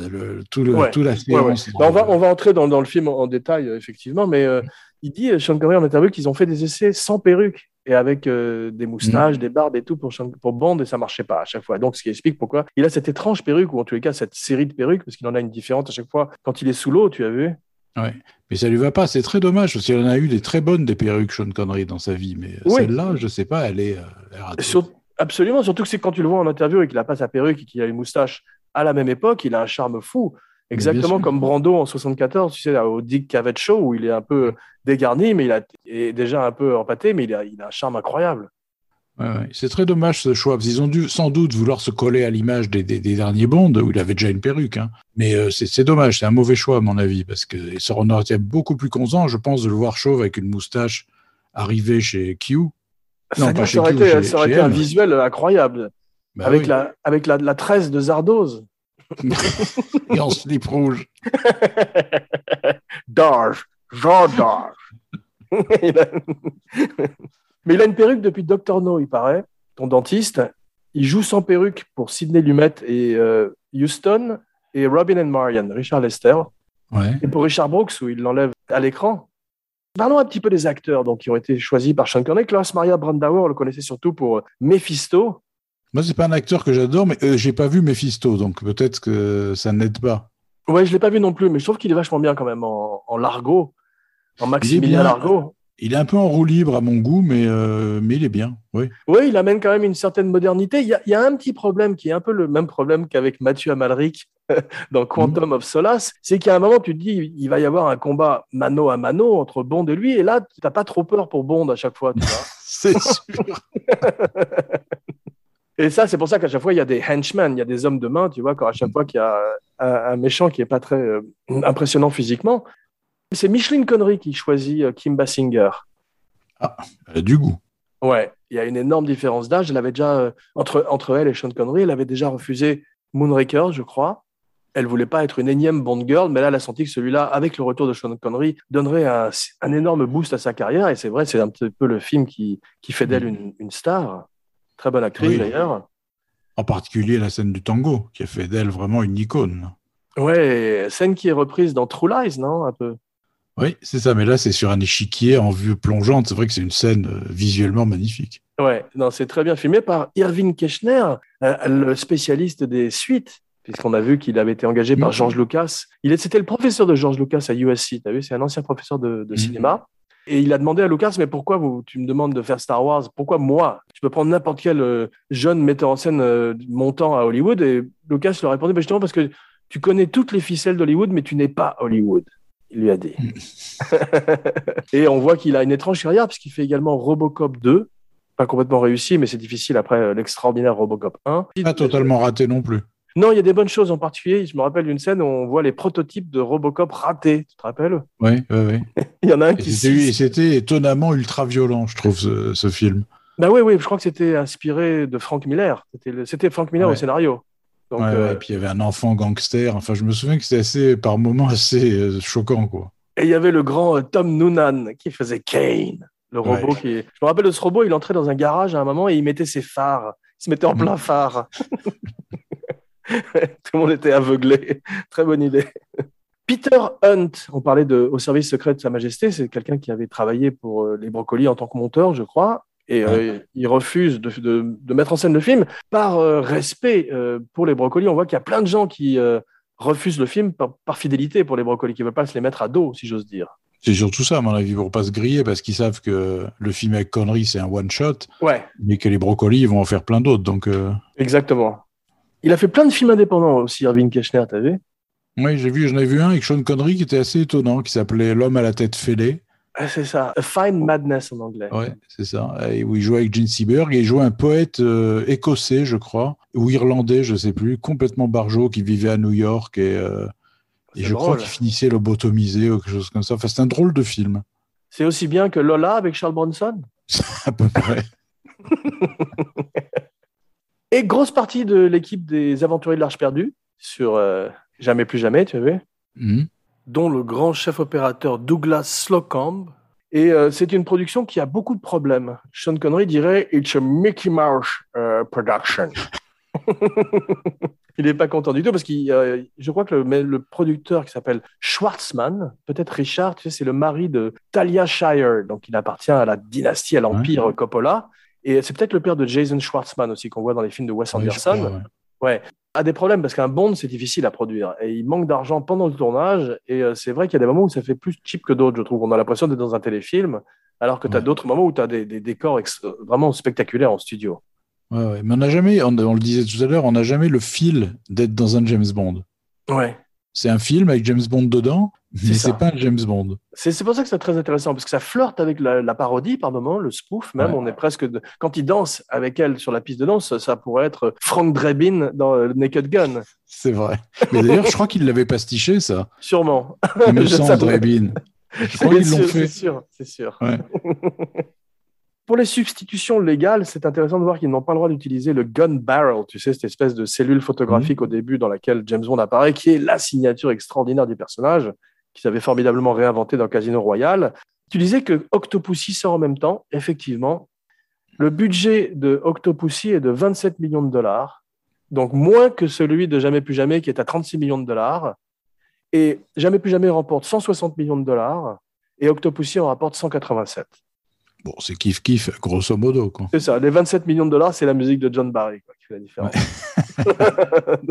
[SPEAKER 2] tout
[SPEAKER 1] Ouais.
[SPEAKER 2] la
[SPEAKER 1] Ouais, ouais.
[SPEAKER 2] séance.
[SPEAKER 1] Bah, on, va, on va entrer dans, dans le film en, en détail, euh, effectivement, mais euh, il dit, euh, Sean Connery en interview, qu'ils ont fait des essais sans perruque et avec euh, des moustaches, des barbes et tout pour, pour Bond, et ça marchait pas à chaque fois. Donc, ce qui explique pourquoi il a cette étrange perruque, ou en tous les cas, cette série de perruques, parce qu'il en a une différente à chaque fois quand il est sous l'eau, tu as vu?
[SPEAKER 2] Ouais. Mais ça lui va pas, c'est très dommage, parce qu'il en a eu des très bonnes des perruques, Sean Connery, dans sa vie. Mais euh,
[SPEAKER 1] Oui.
[SPEAKER 2] celle-là, je sais pas, elle est. elle est ratée.
[SPEAKER 1] Sur- Absolument, surtout que c'est quand tu le vois en interview et qu'il n'a pas sa perruque et qu'il a une moustache à la même époque, il a un charme fou. Exactement comme Brando en 74, tu sais, là, au Dick Cavett Show, où il est un peu dégarni, mais il a, est déjà un peu empâté, mais il a, il a un charme incroyable.
[SPEAKER 2] Ouais, ouais. C'est très dommage ce choix, parce qu'ils ont dû sans doute vouloir se coller à l'image des, des- des derniers Bonds, où il avait déjà une perruque. hein. Mais euh, c'est dommage, c'est un mauvais choix à mon avis, parce que ça aurait été beaucoup plus content, je pense, de le voir chauve avec une moustache arriver chez Q. Non,
[SPEAKER 1] ça,
[SPEAKER 2] pas
[SPEAKER 1] ça
[SPEAKER 2] chez
[SPEAKER 1] aurait
[SPEAKER 2] Q,
[SPEAKER 1] été,
[SPEAKER 2] chez-
[SPEAKER 1] ça aurait
[SPEAKER 2] chez
[SPEAKER 1] été un visuel incroyable,
[SPEAKER 2] Bah
[SPEAKER 1] avec,
[SPEAKER 2] oui.
[SPEAKER 1] la, avec la, la tresse de Zardoz.
[SPEAKER 2] Et en slip rouge.
[SPEAKER 1] Darge, Jean Darge. A- Mais il a une perruque depuis Dr. No, il paraît, ton dentiste. Il joue sans perruque pour Sidney Lumet et euh, Houston et Robin and Marian, Richard Lester.
[SPEAKER 2] Ouais.
[SPEAKER 1] Et pour Richard Brooks, où il l'enlève à l'écran. Parlons un petit peu des acteurs donc, qui ont été choisis par Sean Connery. Klaus Maria Brandauer, on le connaissait surtout pour euh, Mephisto.
[SPEAKER 2] Moi, c'est pas un acteur que j'adore, mais euh, j'ai pas vu Mephisto, donc peut-être que ça n'aide pas.
[SPEAKER 1] Ouais, je l'ai pas vu non plus, mais je trouve qu'il est vachement bien quand même en, en Largo, en Maximilien. Largo.
[SPEAKER 2] Il est un peu en roue libre à mon goût, mais, euh, mais il est bien. Oui.
[SPEAKER 1] Oui, il amène quand même une certaine modernité. Il y a, il y a un petit problème qui est un peu le même problème qu'avec Mathieu Amalric dans Quantum of Solace, c'est qu'à un moment, tu te dis, il va y avoir un combat mano à mano entre Bond et lui, et là, tu n'as pas trop peur pour Bond à chaque fois.
[SPEAKER 2] C'est sûr.
[SPEAKER 1] et ça, c'est pour ça qu'à chaque fois, il y a des henchmen, il y a des hommes de main, tu vois, quand à chaque fois qu'il y a un, un méchant qui est pas très euh, impressionnant physiquement. C'est Micheline Connery qui choisit euh, Kim Basinger.
[SPEAKER 2] Elle a du goût.
[SPEAKER 1] Ouais, il y a une énorme différence d'âge. Elle avait déjà, euh, entre, entre elle et Sean Connery, elle avait déjà refusé Moonraker, je crois. Elle voulait pas être une énième Bond girl, mais là, elle a senti que celui-là, avec le retour de Sean Connery, donnerait un, un énorme boost à sa carrière. Et c'est vrai, c'est un petit peu le film qui, qui fait d'elle une, une star. Très bonne actrice
[SPEAKER 2] Oui.
[SPEAKER 1] d'ailleurs.
[SPEAKER 2] En particulier la scène du tango, qui a fait d'elle vraiment une icône.
[SPEAKER 1] Ouais, scène qui est reprise dans True Lies, non Un peu?
[SPEAKER 2] Oui, c'est ça, mais là, c'est sur un échiquier en vue plongeante. C'est vrai que c'est une scène euh, visuellement magnifique.
[SPEAKER 1] Ouais, non, c'est très bien filmé par Irving Keschner, euh, le spécialiste des suites, puisqu'on a vu qu'il avait été engagé par
[SPEAKER 2] Mhm.
[SPEAKER 1] George Lucas. Il C'était le professeur de George Lucas à USC, tu as vu, c'est un ancien professeur de, de
[SPEAKER 2] Mhm.
[SPEAKER 1] cinéma. Et il a demandé à Lucas, mais pourquoi vous, tu me demandes de faire Star Wars? Pourquoi moi? Tu peux prendre n'importe quel euh, jeune metteur en scène euh, montant à Hollywood? Et Lucas leur a répondu, bah, justement parce que tu connais toutes les ficelles d'Hollywood, mais tu n'es pas Hollywood. Il lui a dit. et on voit qu'il a une étrange carrière, puisqu'il fait également Robocop 2, pas complètement réussi, mais c'est difficile après euh, l'extraordinaire Robocop 1.
[SPEAKER 2] Pas totalement raté non plus.
[SPEAKER 1] Non, il y a des bonnes choses en particulier. Je me rappelle d'une scène où on voit les prototypes de Robocop ratés. Tu te rappelles?
[SPEAKER 2] Oui, oui, oui.
[SPEAKER 1] Il y en a un
[SPEAKER 2] Et
[SPEAKER 1] qui.
[SPEAKER 2] C'était étonnamment ultra violent, je trouve, ce, ce film.
[SPEAKER 1] Bah oui, oui, je crois que c'était inspiré de Frank Miller. C'était le- C'était Frank Miller au scénario. Donc,
[SPEAKER 2] Ouais,
[SPEAKER 1] euh,
[SPEAKER 2] ouais, Et puis il y avait un enfant gangster. Enfin, je me souviens que c'était assez, par moments, assez euh, choquant, quoi.
[SPEAKER 1] Et il y avait le grand euh, Tom Noonan qui faisait Kane, le robot qui. Je me rappelle de ce robot, il entrait dans un garage à un moment et il mettait ses phares. Il se mettait en
[SPEAKER 2] Mm.
[SPEAKER 1] plein phare. Tout le monde était aveuglé. Très bonne idée. Peter Hunt, on parlait de, au service secret de Sa Majesté, c'est quelqu'un qui avait travaillé pour euh, les brocolis en tant que monteur, je crois. Et euh, il refuse de, de- de mettre en scène le film par euh, respect euh, pour les brocolis. On voit qu'il y a plein de gens qui refusent le film par, par fidélité pour les brocolis, qui ne veulent pas se les mettre à dos, si j'ose dire.
[SPEAKER 2] C'est surtout ça, à mon avis, pour pas se griller, parce qu'ils savent que le film avec Connery, c'est un one-shot,
[SPEAKER 1] Ouais,
[SPEAKER 2] mais que les brocolis, ils vont en faire plein d'autres. Donc,
[SPEAKER 1] exactement. Il a fait plein de films indépendants aussi, Irving Keschner, t'as vu?
[SPEAKER 2] Oui, j'ai vu, j'en ai vu un avec Sean Connery qui était assez étonnant, qui s'appelait L'homme à la tête fêlée.
[SPEAKER 1] Ah, C'est ça, A Fine Madness en anglais.
[SPEAKER 2] Ouais, c'est ça. Et où il jouait avec Gene Seberg et il jouait un poète euh, écossais, je crois, ou irlandais, je sais plus, complètement barjot, qui vivait à New York et, euh, et je crois qu'il finissait lobotomisé ou quelque chose comme ça. Enfin, c'est un drôle de film,
[SPEAKER 1] C'est aussi bien que Lola avec Charles Bronson?
[SPEAKER 2] à peu près.
[SPEAKER 1] Et grosse partie de l'équipe des Aventuriers de l'Arche perdue sur euh, Jamais plus jamais, tu as vu
[SPEAKER 2] Mhm.
[SPEAKER 1] dont le grand chef opérateur Douglas Slocumb. Et euh, c'est une production qui a beaucoup de problèmes. Sean Connery dirait It's a Mickey Mouse euh, production. il n'est pas content du tout parce que je crois que le, le producteur qui s'appelle Schwartzman, peut-être Richard, tu sais, c'est le mari de Talia Shire, donc il appartient à la dynastie, à l'empire Coppola. Et c'est peut-être le père de Jason Schwartzman aussi qu'on voit dans les films de Wes Anderson
[SPEAKER 2] crois, ouais.
[SPEAKER 1] ouais, a des problèmes parce qu'un Bond, c'est difficile à produire. Et il manque d'argent pendant le tournage. Et euh, c'est vrai qu'il y a des moments où ça fait plus cheap que d'autres, je trouve. On a l'impression d'être dans un téléfilm, alors que tu as
[SPEAKER 2] Ouais.
[SPEAKER 1] d'autres moments où tu as des, des décors vraiment spectaculaires en studio.
[SPEAKER 2] Ouais, ouais. Mais on n'a jamais, on, on le disait tout à l'heure, on n'a jamais le fil d'être dans un James Bond.
[SPEAKER 1] Ouais.
[SPEAKER 2] C'est un film avec James Bond dedans, mais c'est pas un James Bond.
[SPEAKER 1] C'est c'est pour ça que c'est très intéressant, parce que ça flirte avec la, la parodie par moment, le spoof même.
[SPEAKER 2] Ouais.
[SPEAKER 1] On est presque. de- Quand il danse avec elle sur la piste de danse, ça pourrait être Frank Drebin dans euh, Naked Gun,
[SPEAKER 2] C'est vrai. Mais d'ailleurs, je crois qu'ils l'avaient pastiché, ça.
[SPEAKER 1] sûrement.
[SPEAKER 2] Il me
[SPEAKER 1] Je
[SPEAKER 2] semble. Drebin. Je crois qu'ils l'ont fait.
[SPEAKER 1] C'est sûr, c'est sûr.
[SPEAKER 2] Ouais.
[SPEAKER 1] Pour les substitutions légales, c'est intéressant de voir qu'ils n'ont pas le droit d'utiliser le gun barrel, tu sais, cette espèce de cellule photographique au début dans laquelle James Bond apparaît, qui est la signature extraordinaire du personnage, qu'ils avaient formidablement réinventé dans Casino Royale. Tu disais que Octopussy sort en même temps, effectivement. Le budget de Octopussy est de 27 millions de dollars, donc moins que celui de Jamais plus jamais qui est à 36 millions de dollars. Et Jamais plus jamais remporte 160 millions de dollars et Octopussy en rapporte 187.
[SPEAKER 2] Bon, c'est kiff-kiff, grosso modo.
[SPEAKER 1] C'est ça, les 27 millions de dollars, c'est la musique de John Barry quoi, qui fait la différence.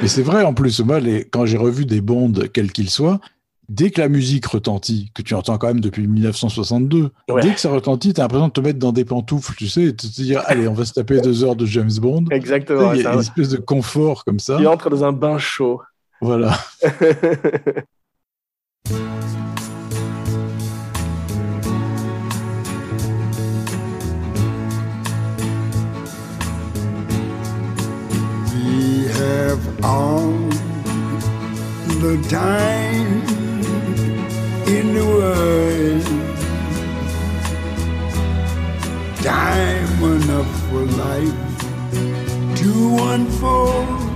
[SPEAKER 2] Mais c'est vrai, en plus, moi, les, quand j'ai revu des Bonds, quels qu'ils soient, dès que la musique retentit, que tu entends quand même depuis 1962,
[SPEAKER 1] Ouais.
[SPEAKER 2] dès que ça retentit, t'as l'impression de te mettre dans des pantoufles, tu sais, et de te dire, allez, on va se taper deux heures de James Bond.
[SPEAKER 1] Exactement.
[SPEAKER 2] Il y a une espèce de confort comme ça.
[SPEAKER 1] Il entre dans un bain chaud.
[SPEAKER 2] Voilà.
[SPEAKER 3] have all the time in the world. Time enough for life to unfold.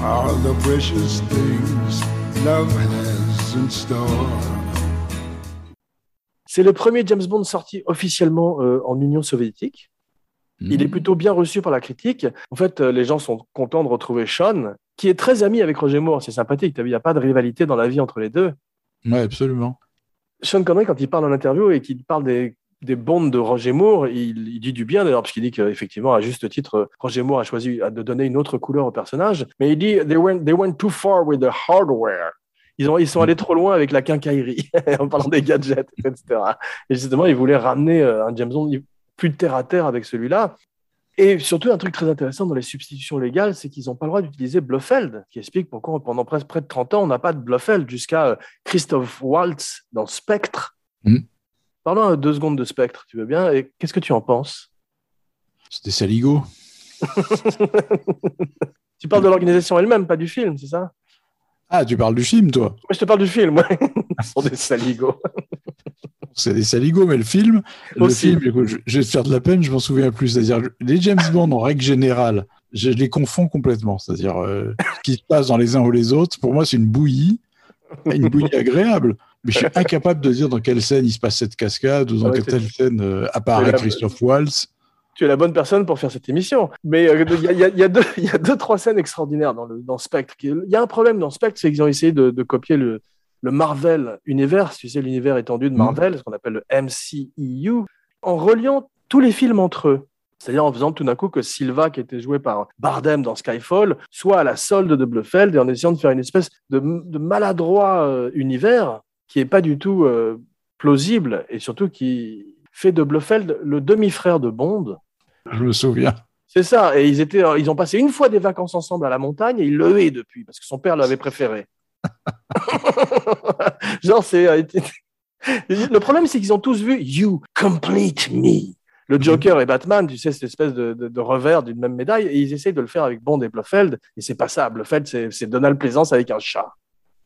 [SPEAKER 3] are the precious things love has in store.
[SPEAKER 1] C'est le premier James Bond sorti officiellement euh, en Union soviétique. Il est plutôt bien reçu par la critique. En fait, euh, les gens sont contents de retrouver Sean, qui est très ami avec Roger Moore. C'est sympathique. T'as vu, Il n'y a pas de rivalité dans la vie entre les deux.
[SPEAKER 2] Oui, absolument.
[SPEAKER 1] Sean Connery, quand il parle en interview et qu'il parle des, des bondes de Roger Moore, il, il dit du bien d'ailleurs, parce qu'il dit qu'effectivement, à juste titre, Roger Moore a choisi de donner une autre couleur au personnage. Mais il dit they went, they went too far with the hardware. Ils, ont, ils sont allés trop loin avec la quincaillerie, en parlant des gadgets, etc. Et justement, ils voulaient ramener euh, un James Bond plus terre à terre avec celui-là. Et surtout, un truc très intéressant dans les substitutions légales, c'est qu'ils n'ont pas le droit d'utiliser Blofeld, qui explique pourquoi pendant presque près de 30 ans, on n'a pas de Blofeld, jusqu'à euh, Christophe Waltz dans Spectre.
[SPEAKER 2] Mm.
[SPEAKER 1] Parlons deux secondes de Spectre, tu veux bien? Et qu'est-ce que tu en penses?
[SPEAKER 2] C'était Saligo.
[SPEAKER 1] Tu parles de l'organisation elle-même, pas du film, c'est ça?
[SPEAKER 2] Ah, tu parles du film, toi
[SPEAKER 1] Moi, je te parle du film, ouais. Ce sont des saligots.
[SPEAKER 2] C'est des saligots, mais le film, le film, écoute, je, vais te faire de la peine, je m'en souviens plus. C'est-à-dire, les James Bond, en règle générale, je les confonds complètement. C'est-à-dire, euh, ce qui se passe dans les uns ou les autres, pour moi, c'est une bouillie, une bouillie agréable. Mais je suis incapable de dire dans quelle scène il se passe cette cascade ou dans
[SPEAKER 1] Ah ouais,
[SPEAKER 2] quelle scène euh, apparaît Christophe Waltz.
[SPEAKER 1] tu es la bonne personne pour faire cette émission. Mais euh, il y, a- il y y il y a deux, trois scènes extraordinaires dans, le, dans Spectre. Il y a un problème dans Spectre, c'est qu'ils ont essayé de, de copier le, le Marvel Universe, tu sais, l'univers étendu de Marvel, ce qu'on appelle le MCEU, en reliant tous les films entre eux. C'est-à-dire en faisant tout d'un coup que Silva, qui était joué par Bardem dans Skyfall, soit à la solde de Blofeld et en essayant de faire une espèce de, de maladroit euh, univers qui est pas du tout euh, plausible et surtout qui fait de Blofeld le demi-frère de Bond.
[SPEAKER 2] Je me souviens.
[SPEAKER 1] C'est ça. Et ils étaient, ils ont passé une fois des vacances ensemble à la montagne et il le hait depuis parce que son père l'avait préféré. Genre, c'est. euh, Le problème, c'est qu'ils ont tous vu You complete me. Le Joker et Batman, tu sais, cette espèce de, de- de revers d'une même médaille, et ils essayent de le faire avec Bond et Blofeld, et c'est pas ça. Blofeld, c'est Donald Pleasance avec un chat.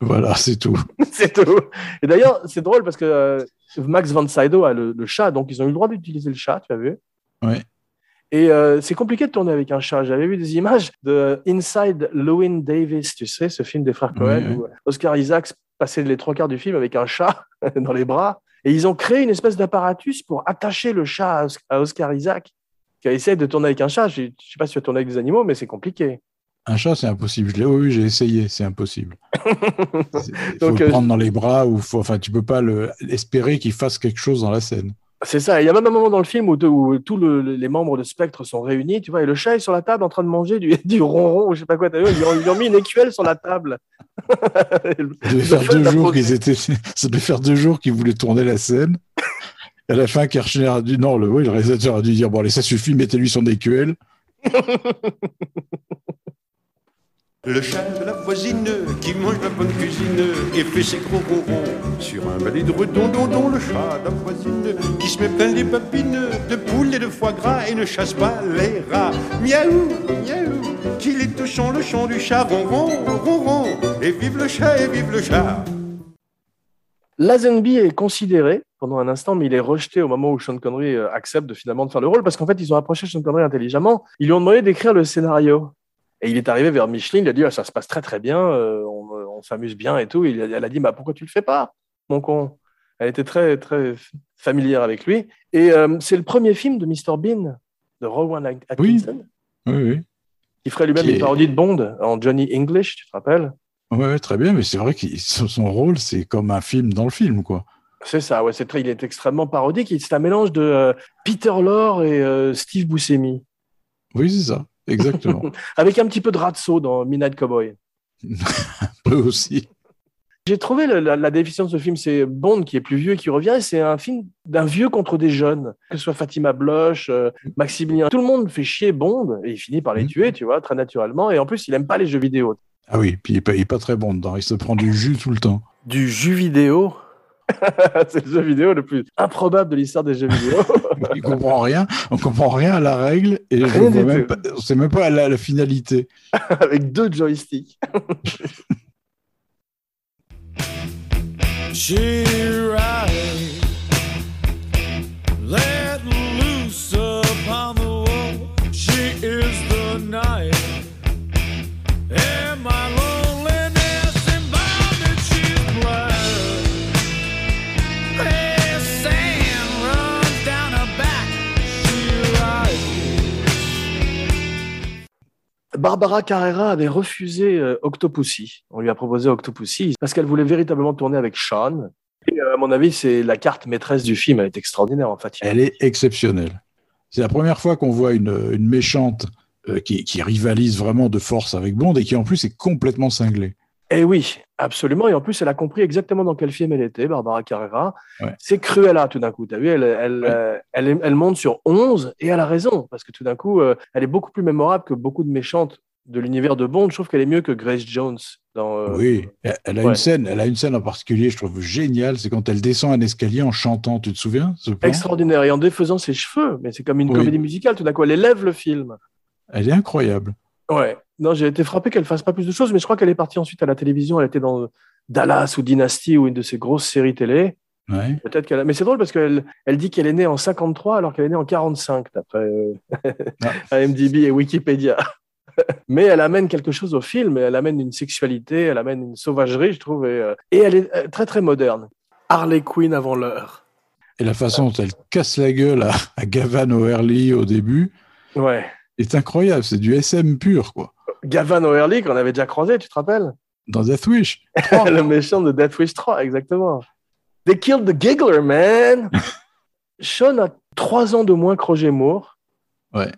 [SPEAKER 2] Voilà, c'est tout.
[SPEAKER 1] c'est tout. Et d'ailleurs, c'est drôle parce que euh, Max von Sydow a le, le chat, donc ils ont eu le droit d'utiliser le chat, tu as vu?
[SPEAKER 2] Ouais.
[SPEAKER 1] Et euh, c'est compliqué de tourner avec un chat. J'avais vu des images de Inside Llewyn Davis, tu sais, ce film des frères Cohen, où Oscar Isaacs passait les trois quarts du film avec un chat dans les bras. Et ils ont créé une espèce d'apparatus pour attacher le chat à Os- à Oscar Isaac, qui a essayé de tourner avec un chat. Je ne sais pas si tu as tourné avec des animaux, mais c'est compliqué.
[SPEAKER 2] Un chat, c'est impossible. Je l'ai, oui, j'ai essayé, c'est impossible. Il faut
[SPEAKER 1] Donc,
[SPEAKER 2] le
[SPEAKER 1] euh,
[SPEAKER 2] prendre dans les bras ou faut, enfin, tu peux pas le, espérer qu'il fasse quelque chose dans la scène.
[SPEAKER 1] C'est ça. Il y a même un moment dans le film où, où tous le- les membres de Spectre sont réunis, tu vois, et le chat est sur la table en train de manger du, du ronron ou je sais pas quoi. vu, Ils lui ont, mis une écuelle sur la table.
[SPEAKER 2] Ça devait faire deux jours qu'ils étaient, ça devait faire deux jours qu'ils voulaient tourner la scène. À la fin, Kirchner a dit non, le, oui, le réalisateur a dû dire bon, allez, ça suffit, mettez-lui son écuelle.
[SPEAKER 6] Le chat de la voisine qui mange la bonne cuisine et fait ses gros ronrons sur un balai de redondon, le chat de la voisine qui se met plein les babines de poules et de foie gras et ne chasse pas les rats. Miaou, miaou, qu'il est touchant le chant du chat, ronron, ronron, et vive le chat et vive le chat.
[SPEAKER 1] Lazenby est considéré pendant un instant, mais il est rejeté au moment où Sean Connery euh, accepte de, finalement de faire le rôle, parce qu'en fait, ils ont approché Sean Connery intelligemment. Ils lui ont demandé d'écrire le scénario. Et il est arrivé vers Micheline, il a dit ah, ça se passe très très bien, euh, on, on s'amuse bien et tout. Il elle a dit bah, pourquoi tu le fais pas, mon con? Elle était très très familière avec lui. Et euh, c'est le premier film de Mr Bean, de Rowan At- Atkinson,
[SPEAKER 2] Oui, oui.
[SPEAKER 1] qui ferait lui-même une
[SPEAKER 2] est-
[SPEAKER 1] parodie de Bond en Johnny English, tu te rappelles?
[SPEAKER 2] Ouais, très bien, mais c'est vrai que son rôle, c'est comme un film dans le film, quoi.
[SPEAKER 1] C'est ça, ouais, c'est très, il est extrêmement parodique. Il- C'est un mélange de euh, Peter Lorre et euh, Steve Buscemi,
[SPEAKER 2] Oui, c'est ça, exactement.
[SPEAKER 1] avec un petit peu de Ratso dans Midnight Cowboy.
[SPEAKER 2] Eux aussi.
[SPEAKER 1] J'ai trouvé le- la, la définition de ce film, c'est Bond qui est plus vieux et qui revient, et c'est un film d'un vieux contre des jeunes, que ce soit Fatima Bloch, euh, Maximilien. Tout le monde fait chier Bond et il finit par les
[SPEAKER 2] Mhm.
[SPEAKER 1] tuer, tu vois, très naturellement. Et en plus, il aime pas les jeux vidéo.
[SPEAKER 2] Ah oui, puis il est pas, pas très bon dedans. Il se prend du jus tout le temps.
[SPEAKER 1] Du jeu vidéo C'est le jeu vidéo le plus improbable de l'histoire des jeux vidéo.
[SPEAKER 2] Il comprend rien. On comprend rien à la règle et je
[SPEAKER 1] Rien du
[SPEAKER 2] même pas, on sait même pas la, la finalité.
[SPEAKER 1] avec deux joysticks.
[SPEAKER 7] She rides,
[SPEAKER 1] Barbara Carrera avait refusé euh, Octopussy. On lui a proposé Octopussy parce qu'elle voulait véritablement tourner avec Sean. Et euh, à mon avis, c'est la carte maîtresse du film. Elle est extraordinaire, en fait.
[SPEAKER 2] Elle est exceptionnelle. C'est la première fois qu'on voit une, une méchante euh, qui, qui rivalise vraiment de force avec Bond et qui en plus est complètement cinglée.
[SPEAKER 1] Eh oui, absolument. Et en plus, elle a compris exactement dans quel film elle était, Barbara Carrera.
[SPEAKER 2] Ouais.
[SPEAKER 1] C'est Cruella tout d'un coup. Tu as vu, elle, elle,
[SPEAKER 2] Ouais.
[SPEAKER 1] euh, elle, monte sur 11 et elle a raison. Parce que tout d'un coup, euh, elle est beaucoup plus mémorable que beaucoup de méchantes de l'univers de Bond. Je trouve qu'elle est mieux que Grace Jones dans. euh,
[SPEAKER 2] Oui, elle a
[SPEAKER 1] ouais.
[SPEAKER 2] une scène, elle a une scène en particulier, je trouve géniale, c'est quand elle descend un escalier en chantant. Tu te souviens ce
[SPEAKER 1] Extraordinaire. Et en défaisant ses cheveux. Mais c'est comme une
[SPEAKER 2] Oui.
[SPEAKER 1] comédie musicale. Tout d'un coup, elle élève le film.
[SPEAKER 2] Elle est incroyable.
[SPEAKER 1] Ouais. Non, j'ai été frappé qu'elle fasse pas plus de choses, mais je crois qu'elle est partie ensuite à la télévision. Elle était dans Dallas ou Dynasty ou une de ces grosses séries télé.
[SPEAKER 2] Ouais.
[SPEAKER 1] Peut-être qu'elle a... Mais c'est drôle parce qu'elle elle dit qu'elle est née en 53 alors qu'elle est née en 45, d'après euh,
[SPEAKER 2] Ah.
[SPEAKER 1] IMDb et Wikipédia. mais elle amène quelque chose au film, elle amène une sexualité, elle amène une sauvagerie, je trouve, et, euh, et elle est euh, très très moderne. Harley Quinn avant l'heure.
[SPEAKER 2] Et la façon dont elle casse la gueule à, à Gavan O'Herlihy au début
[SPEAKER 1] Ouais.
[SPEAKER 2] est incroyable. C'est du SM pur, quoi.
[SPEAKER 1] Gavin O'Herlihy, qu'on avait déjà croisé, tu te rappelles
[SPEAKER 2] Dans Death Wish.
[SPEAKER 1] Le méchant de Death Wish 3, exactement. They killed the giggler, man Sean a trois ans de moins que Roger Moore.
[SPEAKER 2] Ouais.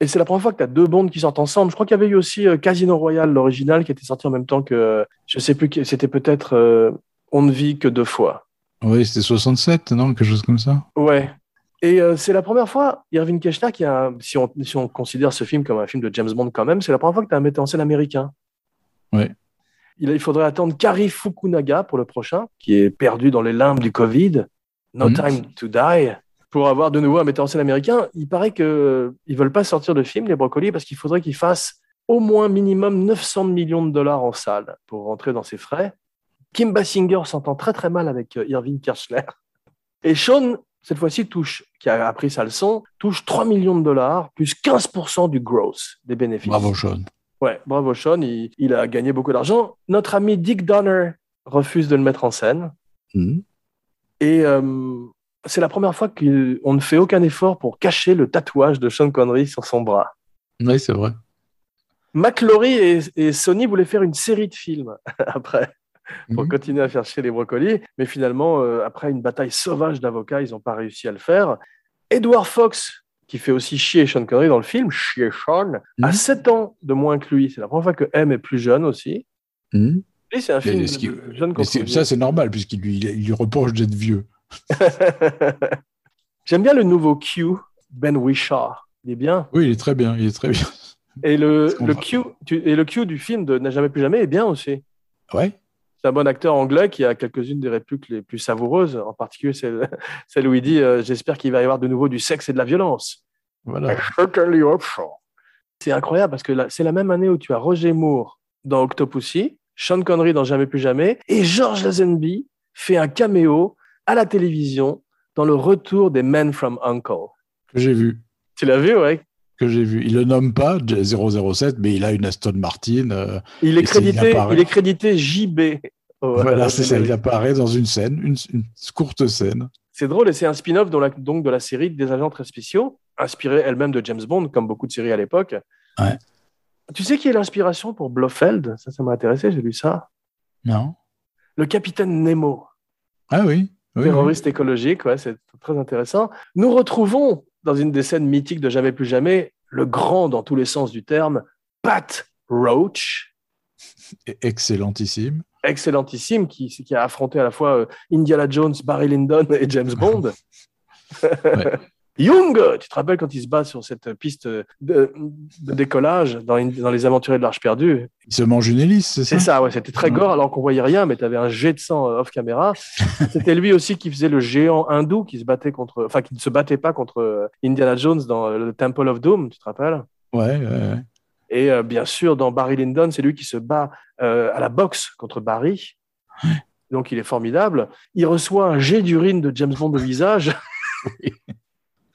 [SPEAKER 1] Et c'est la première fois que tu as deux Bonds qui sortent ensemble. Je crois qu'il y avait eu aussi euh, Casino Royale, l'original, qui était sorti en même temps que. je sais plus, c'était peut-être euh, On ne vit que deux fois.
[SPEAKER 2] Oui, c'était 67, non Quelque chose comme ça.
[SPEAKER 1] Ouais. Et euh, c'est la première fois, Irving Keschner, qui a, si, on, si on considère ce film comme un film de James Bond quand même, c'est la première fois que tu as un metteur en scène américain.
[SPEAKER 2] Ouais.
[SPEAKER 1] Il, il faudrait attendre Kari Fukunaga pour le prochain, qui est perdu dans les limbes du Covid, No
[SPEAKER 2] Mhm.
[SPEAKER 1] Time to Die, pour avoir de nouveau un metteur en scène américain. Il paraît qu'ils ne veulent pas sortir de film, les brocolis, parce qu'il faudrait qu'ils fassent au moins minimum 900 millions de dollars en salle pour rentrer dans ses frais. Kim Basinger s'entend très très mal avec euh, Irving Kirchner. Et Sean, cette fois-ci, touche, qui a appris sa leçon, touche 3 millions de dollars, plus 15% du gross des bénéfices.
[SPEAKER 2] Bravo, Sean.
[SPEAKER 1] Ouais, bravo Sean, il, il a gagné beaucoup d'argent. Notre ami Dick Donner refuse de le mettre en scène.
[SPEAKER 2] Mhm.
[SPEAKER 1] Et euh, c'est la première fois qu'on ne fait aucun effort pour cacher le tatouage de Sean Connery sur son bras.
[SPEAKER 2] Oui, c'est vrai.
[SPEAKER 1] McLaury et, et Sony voulaient faire une série de films après pour
[SPEAKER 2] Mhm.
[SPEAKER 1] continuer à faire chier les brocolis. Mais finalement, euh, après une bataille sauvage d'avocats, ils n'ont pas réussi à le faire. Edward Fox, qui fait aussi chier Sean Connery dans le film, chier Sean, a
[SPEAKER 2] Mhm.
[SPEAKER 1] 7 ans de moins que lui. C'est la première fois que M est plus jeune aussi.
[SPEAKER 2] Mhm.
[SPEAKER 1] Lui, c'est un film
[SPEAKER 2] Mais
[SPEAKER 1] de, de jeune
[SPEAKER 2] Mais ça, c'est normal, puisqu'il lui, il lui reproche d'être vieux.
[SPEAKER 1] J'aime bien le nouveau Q, Ben Wishart. Il est bien.
[SPEAKER 2] Oui, il est très bien, il est très bien.
[SPEAKER 1] Et le, Q, tu- et le Q du film de N'a jamais plus jamais est bien aussi.
[SPEAKER 2] Ouais.
[SPEAKER 1] C'est un bon acteur anglais qui a quelques-unes des répliques les plus savoureuses, en particulier celle, celle où il dit euh, J'espère qu'il va y avoir de nouveau du sexe et de la violence.
[SPEAKER 2] Voilà.
[SPEAKER 1] C'est incroyable parce que c'est la même année où tu as Roger Moore dans Octopussy, Sean Connery dans Jamais plus jamais, et George Lazenby fait un caméo à la télévision dans le retour des Men from Uncle.
[SPEAKER 2] Que j'ai vu.
[SPEAKER 1] Tu l'as vu, ouais
[SPEAKER 2] Que j'ai vu. Il le nomme pas 007, mais il a une Aston Martin. euh,
[SPEAKER 1] Il est
[SPEAKER 2] il
[SPEAKER 1] crédité, il est crédité JB.
[SPEAKER 2] voilà, c'est ça. Il apparaît dans une scène, une, une courte scène.
[SPEAKER 1] C'est drôle et c'est un spin-off de la- donc de la série des agents très spéciaux, inspirée elle-même de James Bond, comme beaucoup de séries à l'époque.
[SPEAKER 2] Ouais.
[SPEAKER 1] Tu sais qui est l'inspiration pour Blofeld? Ça, ça m'a intéressé, j'ai lu ça.
[SPEAKER 2] Non
[SPEAKER 1] Le capitaine Nemo,
[SPEAKER 2] Ah oui. oui, oui.
[SPEAKER 1] terroriste écologique, ouais, c'est très intéressant. Nous retrouvons dans une des scènes mythiques de Jamais plus jamais le grand dans tous les sens du terme, Pat Roach,
[SPEAKER 2] Excellentissime.
[SPEAKER 1] excellentissime, qui, qui a affronté à la fois euh, Indiana Jones, Barry Lyndon et James Bond. Young, tu te rappelles quand il se bat sur cette piste de, de décollage dans, une- dans Les Aventuriers de l'Arche perdue?
[SPEAKER 2] Il se mange une hélice, c'est ça
[SPEAKER 1] C'est ça, ouais, c'était très gore alors qu'on voyait rien, mais tu avais un jet de sang euh, off caméra. C'était lui aussi qui faisait le géant hindou qui se battait contre, enfin qui ne se battait pas contre euh, Indiana Jones dans euh, le Temple of Doom, tu te rappelles?
[SPEAKER 2] Ouais, ouais, ouais.
[SPEAKER 1] Et euh, bien sûr, dans Barry Lyndon, c'est lui qui se bat euh, à la boxe contre Barry. Donc il est formidable. Il reçoit un jet d'urine de James Bond au visage.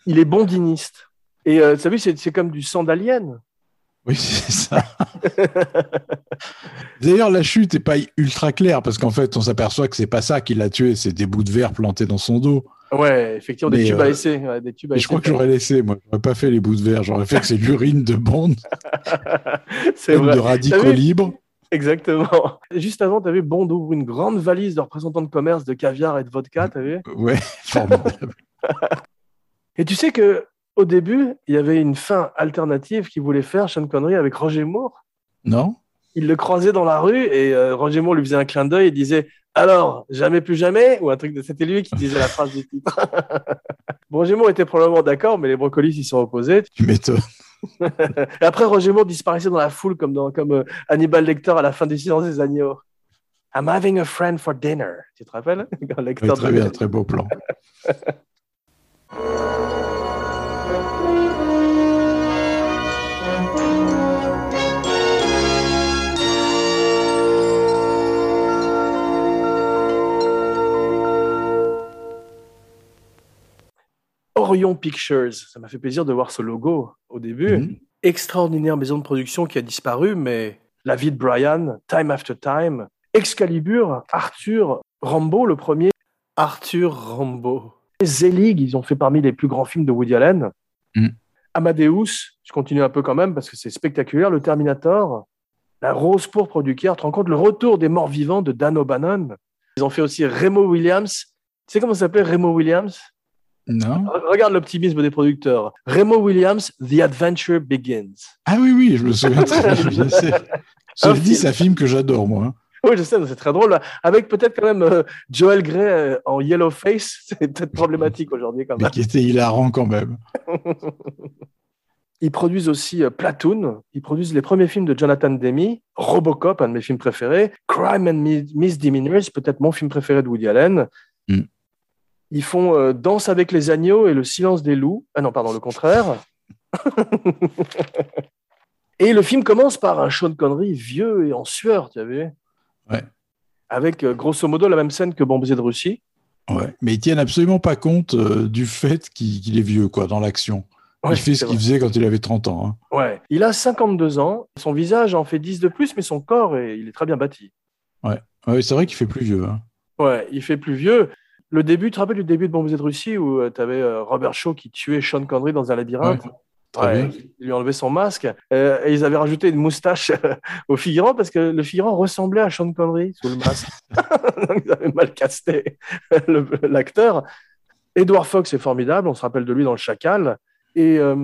[SPEAKER 1] il est bondiniste. Et euh, tu as vu, c'est comme du sang d'alien.
[SPEAKER 2] Oui, c'est ça. D'ailleurs, la chute n'est pas ultra claire parce qu'en fait, on s'aperçoit que c'est pas ça qui l'a tué, c'est des bouts de verre plantés dans son dos.
[SPEAKER 1] Ouais, effectivement, des
[SPEAKER 2] Mais,
[SPEAKER 1] tubes à
[SPEAKER 2] euh,
[SPEAKER 1] essai. ouais, des tubes à
[SPEAKER 2] Et je crois
[SPEAKER 1] essai.
[SPEAKER 2] que j'aurais laissé, moi. J'aurais pas fait les bouts de verre. J'aurais fait que c'est l'urine de Bond,
[SPEAKER 1] C'est vrai.
[SPEAKER 2] de radicaux libres.
[SPEAKER 1] Exactement. Juste avant, tu vu Bond ouvre une grande valise de représentants de commerce de caviar et de vodka, tu vu?
[SPEAKER 2] Ouais, formidable.
[SPEAKER 1] Et tu sais que au début, il y avait une fin alternative qu'il voulait faire, Sean Connery, avec Roger Moore.
[SPEAKER 2] non
[SPEAKER 1] Il le croisait dans la rue et euh, Roger Moore lui faisait un clin d'œil et disait Alors, jamais plus jamais? Ou un truc de. C'était lui qui disait la phrase du titre. Roger Moore était probablement d'accord, mais les brocolis s'y sont opposés.
[SPEAKER 2] Tu m'étonnes.
[SPEAKER 1] Et après, Roger Moore disparaissait dans la foule comme, dans, comme euh, Hannibal Lecter à la fin du Silence des Agneaux. I'm having a friend for dinner. Tu te rappelles Lecter
[SPEAKER 2] Ouais, très bien, très beau plan.
[SPEAKER 1] Orion Pictures. Ça m'a fait plaisir de voir ce logo au début.
[SPEAKER 2] Mhm.
[SPEAKER 1] Extraordinaire maison de production qui a disparu, mais la vie de Brian, Time After Time, Excalibur, Arthur, Rambo, le premier. Arthur Rambo. Zelig, ils ont fait parmi les plus grands films de Woody Allen.
[SPEAKER 2] Mhm.
[SPEAKER 1] Amadeus, je continue un peu quand même parce que c'est spectaculaire. Le Terminator, La Rose pourpre du Caire, tu te rends compte le retour des morts vivants de Dan O'Bannon. Ils ont fait aussi Remo Williams. Tu sais comment ça s'appelait Remo Williams?
[SPEAKER 2] Non
[SPEAKER 1] Re- Regarde l'optimisme des producteurs. Remo Williams, The Adventure Begins.
[SPEAKER 2] Ah oui, oui, je me souviens très bien. C'est-
[SPEAKER 1] Un
[SPEAKER 2] dit,
[SPEAKER 1] film.
[SPEAKER 2] c'est un film que j'adore, moi.
[SPEAKER 1] Oui, je sais, mais c'est très drôle. Avec peut-être quand même euh, Joel Grey euh, en yellow face, c'est peut-être problématique aujourd'hui quand
[SPEAKER 2] mais
[SPEAKER 1] même.
[SPEAKER 2] qui était hilarant quand même.
[SPEAKER 1] Ils produisent aussi euh, Platoon. Ils produisent les premiers films de Jonathan Demme, Robocop, un de mes films préférés, Crime and Mi- Misdemeanors, peut-être mon film préféré de Woody Allen.
[SPEAKER 2] Mm.
[SPEAKER 1] Ils font euh, Danse avec les agneaux et Le silence des loups. Ah non, pardon, le contraire. et le film commence par un Sean Connery vieux et en sueur, tu as vu?
[SPEAKER 2] Ouais.
[SPEAKER 1] Avec euh, grosso modo la même scène que Bon baiser de Russie.
[SPEAKER 2] Ouais. Mais ils tiennent absolument pas compte euh, du fait qu'il est vieux, quoi, dans l'action.
[SPEAKER 1] Ouais,
[SPEAKER 2] il fait ce qu'il faisait quand il avait 30 ans. hein.
[SPEAKER 1] Ouais. Il a 52 ans, son visage en fait 10 de plus, mais son corps, est- il est très bien bâti.
[SPEAKER 2] Ouais, c'est vrai qu'il fait plus vieux. hein.
[SPEAKER 1] Ouais, il fait plus vieux. Le début, tu te rappelles du début de Bon baiser de Russie où tu avais Robert Shaw qui tuait Sean Connery dans un labyrinthe?
[SPEAKER 2] Ouais,
[SPEAKER 1] Ouais,
[SPEAKER 2] bien.
[SPEAKER 1] Il lui enlevait son masque euh, et ils avaient rajouté une moustache au figurant parce que le figurant ressemblait à Sean Connery sous le masque. Donc ils avaient mal casté l'acteur. Edward Fox est formidable, on se rappelle de lui dans Le Chacal. Et euh,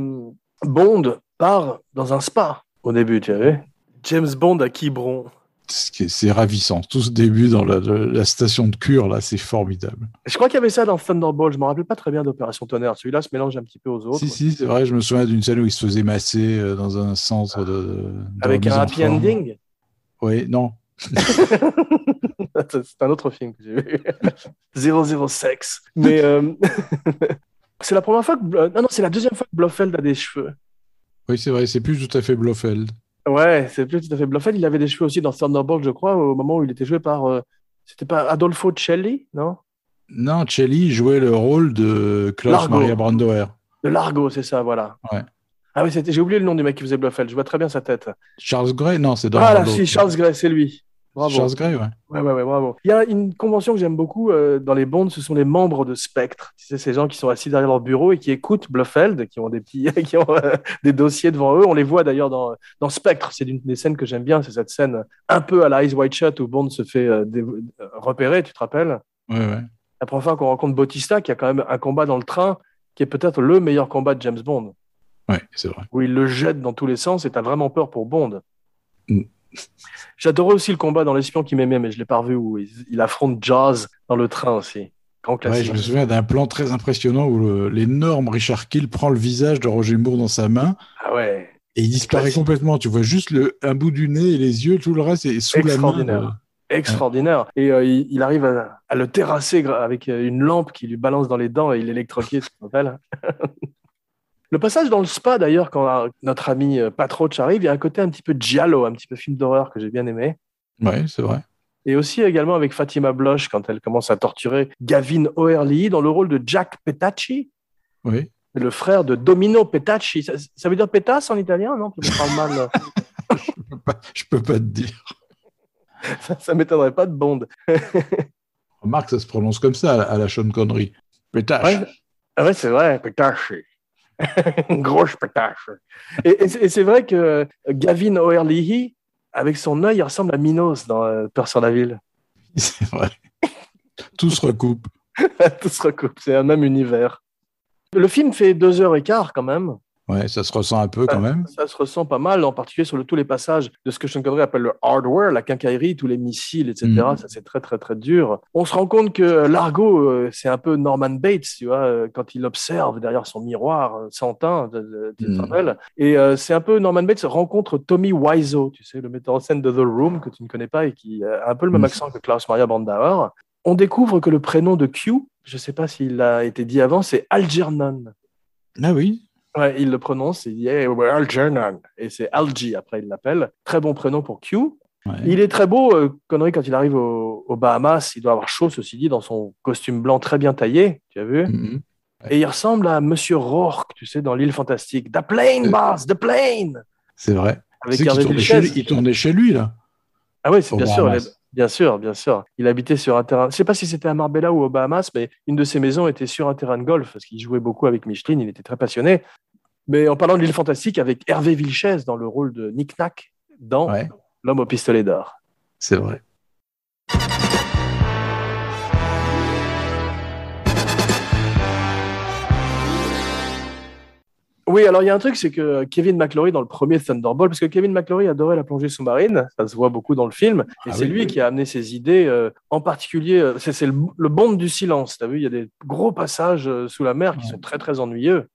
[SPEAKER 1] Bond part dans un spa au début, tu savais. James Bond à Quiberon.
[SPEAKER 2] C'est ravissant. Tout ce début dans la, station de cure, là, c'est formidable.
[SPEAKER 1] Je crois qu'il y avait ça dans Thunderbolt. Je me rappelle pas très bien d'Opération Tonnerre. Celui-là se mélange un petit peu aux autres.
[SPEAKER 2] Si, si, c'est vrai, je me souviens d'une scène où il se faisait masser euh, dans un centre de. de
[SPEAKER 1] Avec un happy
[SPEAKER 2] forme.
[SPEAKER 1] ending?
[SPEAKER 2] Oui, non.
[SPEAKER 1] C'est un autre film que j'ai vu. 00 Sex. Mais euh, c'est la première fois que. Non, non, c'est la deuxième fois que Blofeld a des cheveux.
[SPEAKER 2] Oui, c'est vrai, c'est plus tout à fait Blofeld.
[SPEAKER 1] Ouais, c'est plus tout à fait Blofeld. Il avait des cheveux aussi dans Thunderbolt, je crois, au moment où il était joué par. euh, C'était pas Adolfo Celli, non?
[SPEAKER 2] Non, Chelly jouait le rôle de Klaus. Maria Brandauer.
[SPEAKER 1] De Largo, c'est ça, voilà.
[SPEAKER 2] Ouais.
[SPEAKER 1] Ah oui, j'ai oublié le nom du mec qui faisait Blofeld. Je vois très bien sa tête.
[SPEAKER 2] Charles Gray Non, c'est dans
[SPEAKER 1] Ah là, si, Charles Gray, c'est lui. Bravo.
[SPEAKER 2] Charles Gray, ouais.
[SPEAKER 1] Ouais, ouais, ouais, bravo. Il y a une convention que j'aime beaucoup euh, dans les Bonds, ce sont les membres de Spectre. Tu sais, ces gens qui sont assis derrière leur bureau et qui écoutent Blofeld, qui ont des petits, qui ont euh, des dossiers devant eux. On les voit d'ailleurs dans, dans Spectre. C'est une des scènes que j'aime bien. C'est cette scène un peu à la Eyes Wide Shut où Bond se fait euh, repérer, tu te rappelles?
[SPEAKER 2] Ouais, ouais.
[SPEAKER 1] La première fois qu'on rencontre Bautista, qui a quand même un combat dans le train, qui est peut-être le meilleur combat de James Bond,
[SPEAKER 2] Ouais, c'est vrai.
[SPEAKER 1] où il le jette dans tous les sens et t'as vraiment peur pour Bond.
[SPEAKER 2] Mm.
[SPEAKER 1] J'adorais aussi le combat dans L'espion qui m'aimait, mais je l'ai pas revu, où il, il affronte Jazz dans le train aussi. Grand
[SPEAKER 2] Ouais,
[SPEAKER 1] classique.
[SPEAKER 2] je me souviens d'un plan très impressionnant où l'énorme Richard Kill prend le visage de Roger Moore dans sa main
[SPEAKER 1] Ah ouais,
[SPEAKER 2] et il disparaît
[SPEAKER 1] Classique.
[SPEAKER 2] complètement. Tu vois juste le, un bout du nez et les yeux, tout le reste est sous la main.
[SPEAKER 1] Extraordinaire. extraordinaire. Et euh, il, il arrive à, à le terrasser avec euh, une lampe qui lui balance dans les dents et il électrocute, Le passage dans le spa, d'ailleurs, quand notre ami euh, Patroch arrive, il y a un côté un petit peu giallo, un petit peu film d'horreur que j'ai bien aimé.
[SPEAKER 2] Ouais, c'est vrai.
[SPEAKER 1] Et aussi également avec Fatima Bloch quand elle commence à torturer Gavin O'Herlihy dans le rôle de Jack Petacci,
[SPEAKER 2] Oui.
[SPEAKER 1] le frère de Domino Petacci. Ça, ça veut dire pétasse en italien, non? Mal.
[SPEAKER 2] Je peux je peux pas te dire.
[SPEAKER 1] ça ça m'étonnerait pas de Bond.
[SPEAKER 2] Remarque, ça se prononce comme ça à la, Sean Connery. Pétache.
[SPEAKER 1] Ouais. Ah ouais, c'est vrai, pétache. Grosse pétache. Et, et c'est vrai que Gavin O'Herlihy, avec son œil, il ressemble à Minos dans euh, Peur sur la ville.
[SPEAKER 2] C'est vrai. Tout se recoupe.
[SPEAKER 1] Tout se recoupe, c'est un même univers. Le film fait deux heures et quart quand même.
[SPEAKER 2] Ouais, ça se ressent un peu quand même.
[SPEAKER 1] Ça se ressent pas mal, en particulier sur le- tous les passages de ce que Sean Connery appelle le hardware, la quincaillerie, tous les missiles, etc.
[SPEAKER 2] Mhm.
[SPEAKER 1] Ça, c'est très, très, très dur. On se rend compte que Largo, euh, c'est un peu Norman Bates, tu vois, euh, quand il observe derrière son miroir sans teint, tu te rappelles Et euh, c'est un peu Norman Bates rencontre Tommy Wiseau, tu sais, le metteur en scène de The Room, que tu ne connais pas et qui a un peu le même
[SPEAKER 2] Mhm.
[SPEAKER 1] accent que Klaus Maria Brandauer. On découvre que le prénom de Q, je ne sais pas s'il a été dit avant, c'est Algernon.
[SPEAKER 2] Ah oui.
[SPEAKER 1] Ouais, il le prononce, il dit hey, we're Algernon. Et c'est Algie, après il l'appelle. Très bon prénom pour Q.
[SPEAKER 2] Ouais.
[SPEAKER 1] Il est très beau, euh, Connery, quand il arrive au- aux Bahamas. Il doit avoir chaud, ceci dit, dans son costume blanc très bien taillé, tu as vu?
[SPEAKER 2] Mhm.
[SPEAKER 1] Et il ressemble à Monsieur Rourke, tu sais, dans L'île fantastique. The plane, boss, the plane
[SPEAKER 2] C'est vrai.
[SPEAKER 1] Avec Hervé
[SPEAKER 2] tournait, chez lui, il tournait chez lui, là.
[SPEAKER 1] Ah oui, c'est
[SPEAKER 2] Au
[SPEAKER 1] bien sûr, il bien sûr, bien sûr. Il habitait sur un terrain. Je sais pas si c'était à Marbella ou aux Bahamas, mais une de ses maisons était sur un terrain de golf parce qu'il jouait beaucoup avec Micheline. Il était très passionné. Mais en parlant de l'île fantastique, avec Hervé Vilches dans le rôle de Nick Nack dans
[SPEAKER 2] Ouais,
[SPEAKER 1] L'homme au pistolet d'or.
[SPEAKER 2] c'est vrai.
[SPEAKER 1] Oui, alors il y a un truc, c'est que Kevin McClory dans le premier Thunderball, parce que Kevin McClory adorait la plongée sous-marine, ça se voit beaucoup dans le film, et
[SPEAKER 2] Ah
[SPEAKER 1] c'est
[SPEAKER 2] oui.
[SPEAKER 1] lui qui a amené ces idées, euh, en particulier, euh, c'est c'est le, le bond du silence. Tu as vu, il y a des gros passages euh, sous la mer qui
[SPEAKER 2] Ouais.
[SPEAKER 1] sont très très ennuyeux.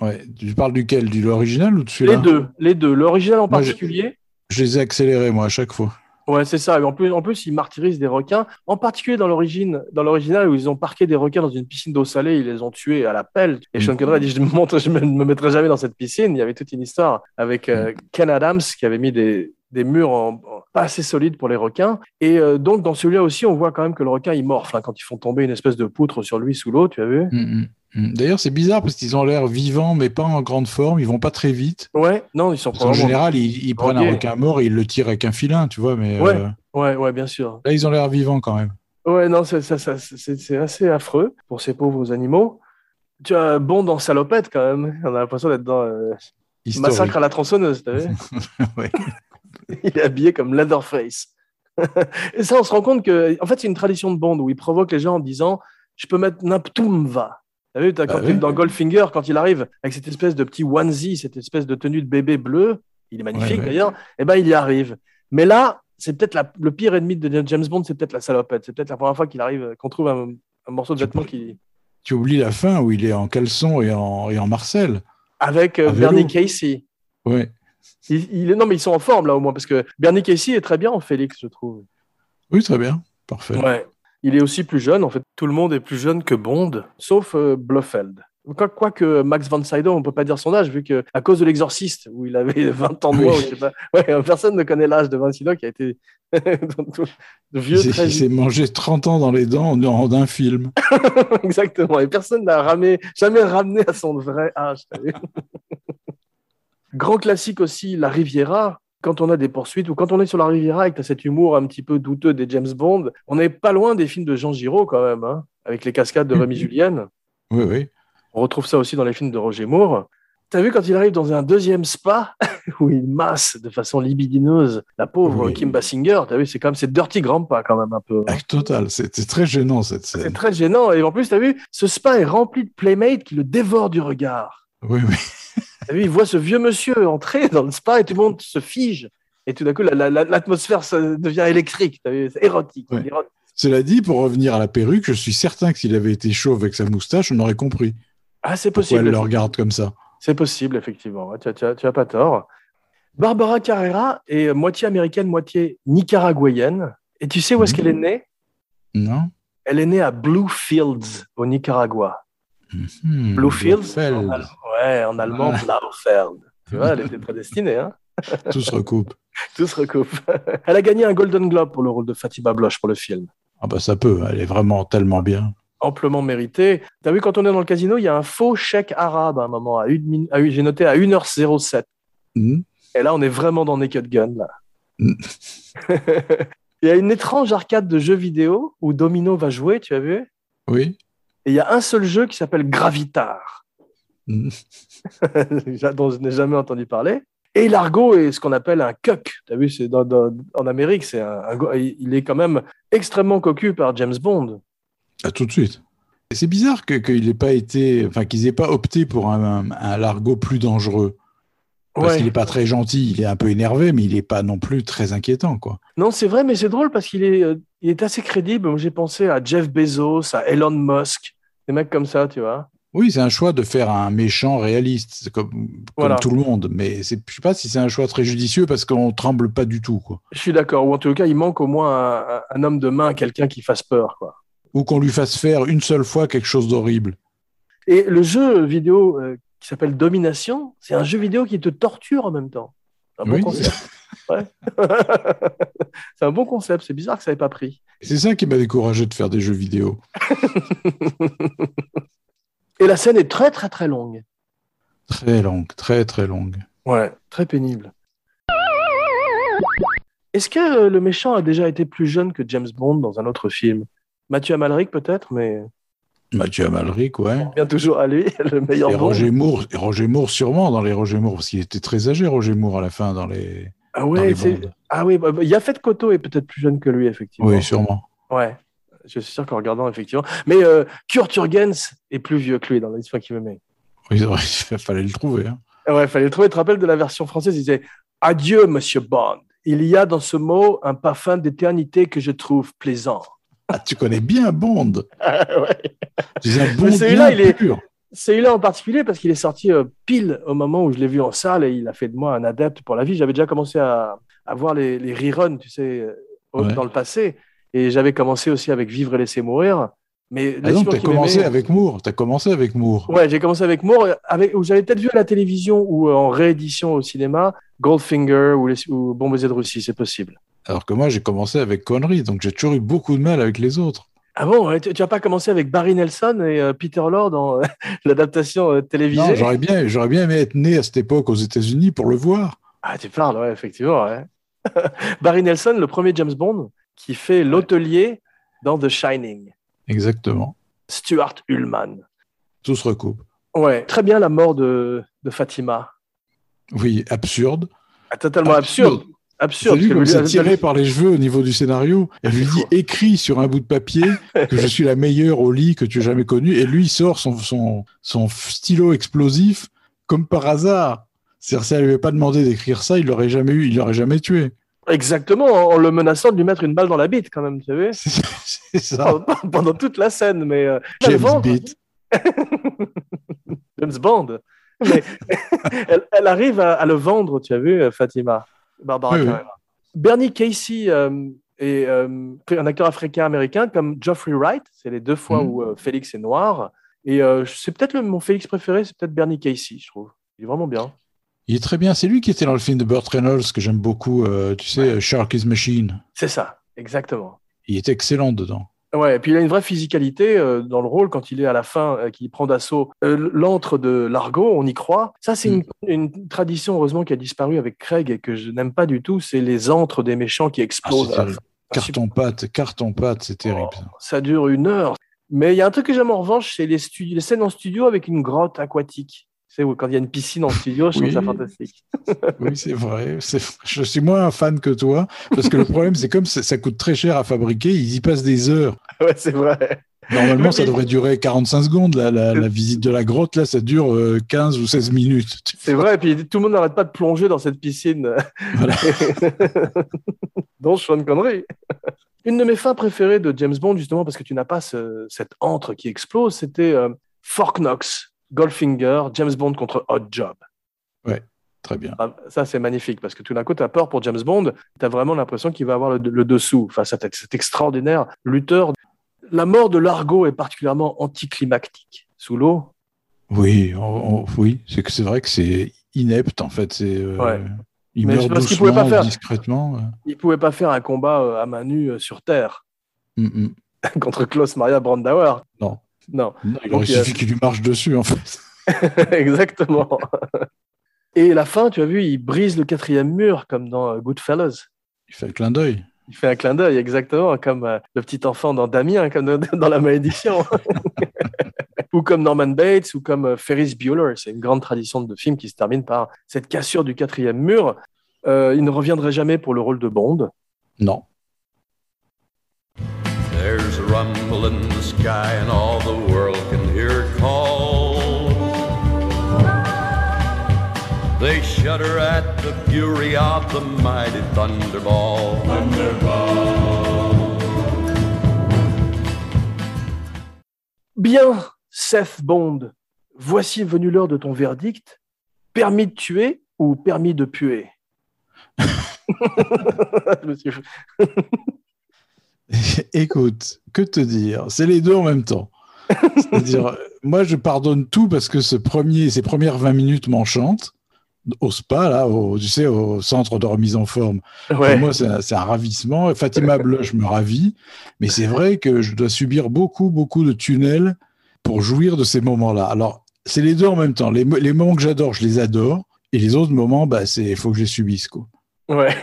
[SPEAKER 2] Ouais. Tu parles duquel? Du l'original ou de celui-là?
[SPEAKER 1] Les deux, les deux. L'original en
[SPEAKER 2] Moi,
[SPEAKER 1] particulier.
[SPEAKER 2] Je les ai accélérés, moi, à chaque fois.
[SPEAKER 1] Ouais, c'est ça. Et en plus, en plus, ils martyrisent des requins. En particulier dans l'origine, dans l'original où ils ont parqué des requins dans une piscine d'eau salée, ils les ont tués à la pelle. Et Sean
[SPEAKER 2] Mhm.
[SPEAKER 1] Connery a dit je me montre, je me, me mettrai jamais dans cette piscine. Il y avait toute une histoire avec euh, Ken Adams qui avait mis des des murs en, en- pas assez solides pour les requins. Et euh, donc dans celui-là aussi, on voit quand même que le requin il morfle hein, quand ils font tomber une espèce de poutre sur lui sous l'eau. Tu as vu?
[SPEAKER 2] Mm, mm, mm. D'ailleurs, c'est bizarre parce qu'ils ont l'air vivants, mais pas en grande forme. Ils vont pas très vite.
[SPEAKER 1] Ouais. Non, ils sont probablement-
[SPEAKER 2] général, ils, ils prennent un requin mort et ils le tirent avec un filin, tu vois. Mais
[SPEAKER 1] Ouais.
[SPEAKER 2] euh,
[SPEAKER 1] Ouais, ouais, bien sûr.
[SPEAKER 2] là, ils ont l'air vivants quand même.
[SPEAKER 1] Ouais, non, c'est ça, ça, c'est c'est assez affreux pour ces pauvres animaux. Tu as Bond en salopette quand même. On a l'impression d'être dans euh. Massacre à la tronçonneuse, t'as vu
[SPEAKER 2] Ouais.
[SPEAKER 1] Il est habillé comme Leatherface. Et ça, on se rend compte que, en fait, c'est une tradition de Bond où il provoque les gens en disant Je peux mettre Naptumva. T'as vu, t'as-
[SPEAKER 2] Bah
[SPEAKER 1] quand
[SPEAKER 2] oui.
[SPEAKER 1] dans Goldfinger, quand il arrive avec cette espèce de petit onesie, cette espèce de tenue de bébé bleu, il est magnifique
[SPEAKER 2] Ouais, ouais.
[SPEAKER 1] d'ailleurs, et ben il y arrive. Mais là, c'est peut-être le pire ennemi de James Bond, c'est peut-être la salopette. C'est peut-être la première fois qu'il arrive, qu'on trouve un, un morceau de vêtement qui.
[SPEAKER 2] Tu oublies la fin où il est en caleçon et en, et en Marcel.
[SPEAKER 1] Avec euh,
[SPEAKER 2] vélo.
[SPEAKER 1] Bernie Casey.
[SPEAKER 2] Ouais.
[SPEAKER 1] Il, il est... Non, mais ils sont en forme là au moins, parce que Bernie Casey est très bien en Félix, je trouve.
[SPEAKER 2] Oui, très bien. Parfait.
[SPEAKER 1] Ouais. Il est aussi plus jeune. En fait, tout le monde est plus jeune que Bond, sauf euh, Blofeld. Quoi- Quoique Max von Sydow, on peut pas dire son âge, vu que à cause de l'exorciste, où il avait 20 ans de moins, ou je sais pas. Ouais, personne ne connaît l'âge de von Sydow qui a été vieux
[SPEAKER 2] il s'est mangé 30 ans dans les dents en, d'un film.
[SPEAKER 1] Exactement. Et personne n'a ramé, jamais ramené à son vrai âge. Grand classique aussi, la Riviera. Quand on a des poursuites ou quand on est sur la Riviera et que tu as cet humour un petit peu douteux des James Bond, on n'est pas loin des films de Jean Giraud quand même, hein, avec les cascades de Rémi Julienne.
[SPEAKER 2] Oui, oui.
[SPEAKER 1] On retrouve ça aussi dans les films de Roger Moore. T'as vu quand il arrive dans un deuxième spa où il masse de façon libidineuse la pauvre
[SPEAKER 2] Oui.
[SPEAKER 1] Kim Basinger. T'as vu, c'est quand même c'est Dirty Grandpa quand même un peu.
[SPEAKER 2] Ah, total. C'était très gênant cette
[SPEAKER 1] C'est
[SPEAKER 2] scène.
[SPEAKER 1] très gênant. Et en plus, t'as vu, ce spa est rempli de playmates qui le dévorent du regard.
[SPEAKER 2] Oui, oui.
[SPEAKER 1] Il voit ce vieux monsieur entrer dans le spa et tout le monde se fige. Et tout d'un coup, la- la- la- l'atmosphère devient électrique. C'est érotique.
[SPEAKER 2] Ouais.
[SPEAKER 1] érotique.
[SPEAKER 2] Cela dit, pour revenir à la perruque, je suis certain que s'il avait été chauve avec sa moustache, on aurait compris
[SPEAKER 1] Ah, c'est
[SPEAKER 2] pourquoi
[SPEAKER 1] possible.
[SPEAKER 2] elle le regarde comme ça?
[SPEAKER 1] C'est possible, effectivement. Tu tu tu as pas tort. Barbara Carrera est moitié américaine, moitié nicaraguayenne. Et tu sais où est-ce
[SPEAKER 2] Mhm.
[SPEAKER 1] qu'elle est née?
[SPEAKER 2] Non
[SPEAKER 1] Elle est née à Bluefields, au Nicaragua.
[SPEAKER 2] Hmm,
[SPEAKER 1] Bluefields
[SPEAKER 2] Blofeld.
[SPEAKER 1] En al- Ouais, en allemand, Blaufeld. Tu vois, elle était prédestinée. Hein
[SPEAKER 2] Tout se recoupe.
[SPEAKER 1] Tout se recoupe. Elle a gagné un Golden Globe pour le rôle de Fatima Bloch pour le film.
[SPEAKER 2] Ah bah ça peut, elle est vraiment tellement bien.
[SPEAKER 1] Amplement mérité. Tu as vu, quand on est dans le casino, il y a un faux chèque arabe à un moment. À une min- à une- J'ai noté à 1h07.
[SPEAKER 2] Hmm.
[SPEAKER 1] Et là, on est vraiment dans Naked Gun. Là.
[SPEAKER 2] Mm.
[SPEAKER 1] il y a une étrange arcade de jeux vidéo où Domino va jouer, tu as vu?
[SPEAKER 2] Oui.
[SPEAKER 1] Et il y a un seul jeu qui s'appelle Gravitar. dont je n'ai jamais entendu parler. Et Largo est ce qu'on appelle un cuck. Tu as vu, c'est dans- dans- en Amérique, c'est un, il est quand même extrêmement cocu par James Bond.
[SPEAKER 2] Ah, tout de suite. C'est bizarre que- qu'il ait pas été, enfin qu'ils aient pas opté pour un, un Largo plus dangereux. Parce
[SPEAKER 1] Ouais.
[SPEAKER 2] qu'il est pas très gentil, il est un peu énervé, mais il est pas non plus très inquiétant, quoi.
[SPEAKER 1] Non, c'est vrai, mais c'est drôle parce qu'il est, euh, il est assez crédible. J'ai pensé à Jeff Bezos, à Elon Musk, des mecs comme ça, tu vois.
[SPEAKER 2] Oui, c'est un choix de faire un méchant réaliste, c'est comme, comme
[SPEAKER 1] Voilà.
[SPEAKER 2] tout le monde. Mais c'est, je sais pas si c'est un choix très judicieux parce qu'on tremble pas du tout, quoi.
[SPEAKER 1] Je suis d'accord. Ou en tout cas, il manque au moins un, un- un homme de main, quelqu'un qui fasse peur, quoi.
[SPEAKER 2] Ou qu'on lui fasse faire une seule fois quelque chose d'horrible.
[SPEAKER 1] Et le jeu vidéo euh, qui s'appelle Domination, c'est un jeu vidéo qui te torture en même temps. Un bon
[SPEAKER 2] Oui.
[SPEAKER 1] concept. Ouais. c'est un bon concept. C'est bizarre que ça n'ait pas pris.
[SPEAKER 2] C'est ça qui m'a découragé de faire des jeux vidéo.
[SPEAKER 1] Et la scène est très très très longue.
[SPEAKER 2] Très longue, très très longue.
[SPEAKER 1] Ouais, très pénible. Est-ce que euh, le méchant a déjà été plus jeune que James Bond dans un autre film? Mathieu Amalric peut-être, mais
[SPEAKER 2] Mathieu Amalric, ouais.
[SPEAKER 1] bien toujours à lui, le meilleur
[SPEAKER 2] Et
[SPEAKER 1] Bond.
[SPEAKER 2] Roger Moore, et Roger Moore sûrement dans les Roger Moore, parce qu'il était très âgé, Roger Moore, à la fin, dans les,
[SPEAKER 1] Ah
[SPEAKER 2] dans
[SPEAKER 1] ouais,
[SPEAKER 2] les
[SPEAKER 1] ah oui, bah, bah, Yafet Koto est peut-être plus jeune que lui effectivement.
[SPEAKER 2] Oui, sûrement.
[SPEAKER 1] Ouais, je suis sûr qu'en regardant effectivement. Mais euh, Kurt Jurgens est plus vieux que lui dans l'histoire qui me met.
[SPEAKER 2] Oui, il fallait le trouver. hein.
[SPEAKER 1] Ah Ouais, fallait le trouver. Tu te rappelles de la version française? Il disait Adieu, Monsieur Bond. Il y a dans ce mot un parfum d'éternité que je trouve plaisant.
[SPEAKER 2] Ah, tu connais bien Bond.
[SPEAKER 1] Ouais. Celui-là,
[SPEAKER 2] bien
[SPEAKER 1] il est-
[SPEAKER 2] pur.
[SPEAKER 1] Celui-là en particulier parce qu'il est sorti euh, pile au moment où je l'ai vu en salle et il a fait de moi un adepte pour la vie. J'avais déjà commencé à, à voir les, les reruns, tu sais, euh,
[SPEAKER 2] Ouais.
[SPEAKER 1] dans le passé. Et j'avais commencé aussi avec Vivre et laisser mourir. Mais
[SPEAKER 2] Ah donc, tu as commencé avec Moore. Tu as commencé avec Moore.
[SPEAKER 1] Ouais, j'ai commencé avec Moore, avec, où j'avais peut-être vu à la télévision ou euh, en réédition au cinéma, Goldfinger ou, les, ou Bon baiser de Russie, c'est possible.
[SPEAKER 2] Alors que moi, j'ai commencé avec Connery, donc j'ai toujours eu beaucoup de mal avec les autres.
[SPEAKER 1] Ah bon, tu, tu as pas commencé avec Barry Nelson et euh, Peter Lord dans euh, l'adaptation euh, télévisée?
[SPEAKER 2] Non, j'aurais bien, j'aurais bien aimé être né à cette époque aux États-Unis pour le voir.
[SPEAKER 1] Ah, tu parles, ouais, effectivement. ouais. Barry Nelson, le premier James Bond, qui fait l'hôtelier dans The Shining.
[SPEAKER 2] Exactement.
[SPEAKER 1] Stuart Ullman.
[SPEAKER 2] Tout se recoupe.
[SPEAKER 1] Ouais, très bien la mort de, de Fatima.
[SPEAKER 2] Oui, absurde.
[SPEAKER 1] Ah, totalement
[SPEAKER 2] Absurde.
[SPEAKER 1] absurde. Absurde.
[SPEAKER 2] C'est lui comme tiré par les cheveux au niveau du scénario. Elle lui dit écrit sur un bout de papier que je suis la meilleure au lit que tu aies jamais connue. Et lui il sort son, son, son stylo explosif comme par hasard. C'est-à-dire, si elle lui avait pas demandé d'écrire ça, il l'aurait jamais eu, il l'aurait jamais tué.
[SPEAKER 1] Exactement, en le menaçant de lui mettre une balle dans la bite, quand même, tu savais
[SPEAKER 2] C'est ça.
[SPEAKER 1] Pendant toute la scène, mais. euh,
[SPEAKER 2] James.
[SPEAKER 1] James Bond. Mais elle, elle arrive à, à le vendre, tu as vu, euh, Fatima, Barbara
[SPEAKER 2] Oui.
[SPEAKER 1] Bernie Casey euh, est euh, un acteur africain-américain comme Geoffrey Wright. C'est les deux fois
[SPEAKER 2] Mhm.
[SPEAKER 1] où euh, Félix est noir. Et euh, c'est peut-être mon Félix préféré, c'est peut-être Bernie Casey, je trouve. Il est vraiment bien.
[SPEAKER 2] Il est très bien. C'est lui qui était dans le film de Burt Reynolds que j'aime beaucoup. euh, tu sais, Shark is Machine.
[SPEAKER 1] C'est ça, exactement.
[SPEAKER 2] Il est excellent dedans.
[SPEAKER 1] Ouais, et puis il a une vraie physicalité euh, dans le rôle quand il est à la fin, euh, qu'il prend d'assaut euh, l'antre de Largo, on y croit. Ça, c'est une, une tradition, heureusement, qui a disparu avec Craig et que je n'aime pas du tout. C'est les antres des méchants qui
[SPEAKER 2] Ah,
[SPEAKER 1] explosent.
[SPEAKER 2] c'est
[SPEAKER 1] à la
[SPEAKER 2] terrible.
[SPEAKER 1] fin.
[SPEAKER 2] Carton pâte, carton pâte, c'est terrible. ça.
[SPEAKER 1] Oh, ça dure une heure. Mais il y a un truc que j'aime en revanche, c'est les scènes en studio avec une grotte aquatique. Sais, quand il y a une piscine en studio, je trouve ça fantastique.
[SPEAKER 2] Oui, c'est vrai. Je suis moins un fan que toi, parce que le problème, c'est comme ça, ça coûte très cher à fabriquer, ils y passent des heures.
[SPEAKER 1] ouais, c'est vrai.
[SPEAKER 2] Normalement, ça devrait durer 45 secondes. La, la, la visite de la grotte, là, ça dure euh, 15 ou 16 minutes.
[SPEAKER 1] C'est vrai. Et puis tout le monde n'arrête pas de plonger dans cette piscine.
[SPEAKER 2] Voilà.
[SPEAKER 1] dont Sean Connery. Une de mes fins préférées de James Bond, justement, parce que tu n'as pas ce- cette antre qui explose, c'était euh, Fort Knox, Goldfinger, James Bond contre Hot Job.
[SPEAKER 2] Très bien.
[SPEAKER 1] Ah, Ça, c'est magnifique, parce que tout d'un coup, tu as peur pour James Bond, tu as vraiment l'impression qu'il va avoir le, le dessous face à cet extraordinaire lutteur. La mort de Largo est particulièrement anticlimactique. Sous l'eau,
[SPEAKER 2] Oui, on- on- oui, c'est que c'est vrai que c'est inepte, en fait. C'est, euh,
[SPEAKER 1] Ouais.
[SPEAKER 2] Il
[SPEAKER 1] Mais
[SPEAKER 2] meurt
[SPEAKER 1] parce
[SPEAKER 2] doucement,
[SPEAKER 1] pouvait pas faire.
[SPEAKER 2] discrètement.
[SPEAKER 1] il pouvait pas faire un combat euh, à main nue euh, sur Terre
[SPEAKER 2] Mm, mm.
[SPEAKER 1] contre Klaus Maria Brandauer.
[SPEAKER 2] Non.
[SPEAKER 1] Non.
[SPEAKER 2] Non, il aurait suffi qu'il lui marche dessus, en fait.
[SPEAKER 1] Exactement. Et la fin, tu as vu, il brise le quatrième mur comme dans euh, Goodfellas.
[SPEAKER 2] Il fait le clin d'œil.
[SPEAKER 1] Il fait un clin d'œil, exactement, comme euh, le petit enfant dans Damien, comme dans, La Malédiction. ou comme Norman Bates, ou comme euh, Ferris Bueller. C'est une grande tradition de film qui se termine par cette cassure du quatrième mur. Euh, il ne reviendrait jamais pour le rôle de Bond.
[SPEAKER 2] Non.
[SPEAKER 5] There's a rumble in the sky and all the world can hear it call. They shudder at the fury of the mighty thunderball.
[SPEAKER 1] Bien, Seth Bond, voici venu l'heure de ton verdict. Permis de tuer ou permis de puer? Monsieur-
[SPEAKER 2] Écoute, que te dire? C'est les deux en même temps. C'est-à-dire, euh, moi, je pardonne tout parce que ce premier, ces premières 20 minutes m'enchantent. Au spa, là, au, tu sais, au centre de remise en forme. Pour moi, c'est un, ravissement. Fatima Bloch me ravit. Mais c'est vrai que je dois subir beaucoup, beaucoup de tunnels pour jouir de ces moments-là. Alors, c'est les deux en même temps. Les, mo- les moments que j'adore, je les adore. Et les autres moments, bah, c'est, il faut que je les subisse, quoi.
[SPEAKER 1] Ouais.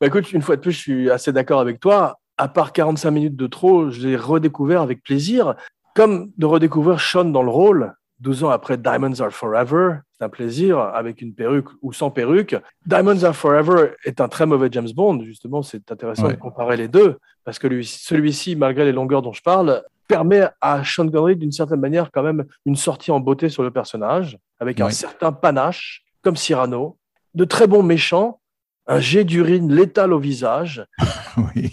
[SPEAKER 1] Bah, écoute, une fois de plus, je suis assez d'accord avec toi. À part 45 minutes de trop, je l'ai redécouvert avec plaisir. Comme de redécouvrir Sean dans le rôle, 12 ans après Diamonds Are Forever. C'est un plaisir, avec une perruque ou sans perruque. Diamonds Are Forever est un très mauvais James Bond. Justement, c'est intéressant
[SPEAKER 2] Ouais.
[SPEAKER 1] de comparer les deux. Parce que lui- celui-ci, malgré les longueurs dont je parle, permet à Sean Connery, d'une certaine manière, quand même, une sortie en beauté sur le personnage, avec un certain panache, comme Cyrano, de très bons méchants, un jet d'urine létal au visage.
[SPEAKER 2] Oui,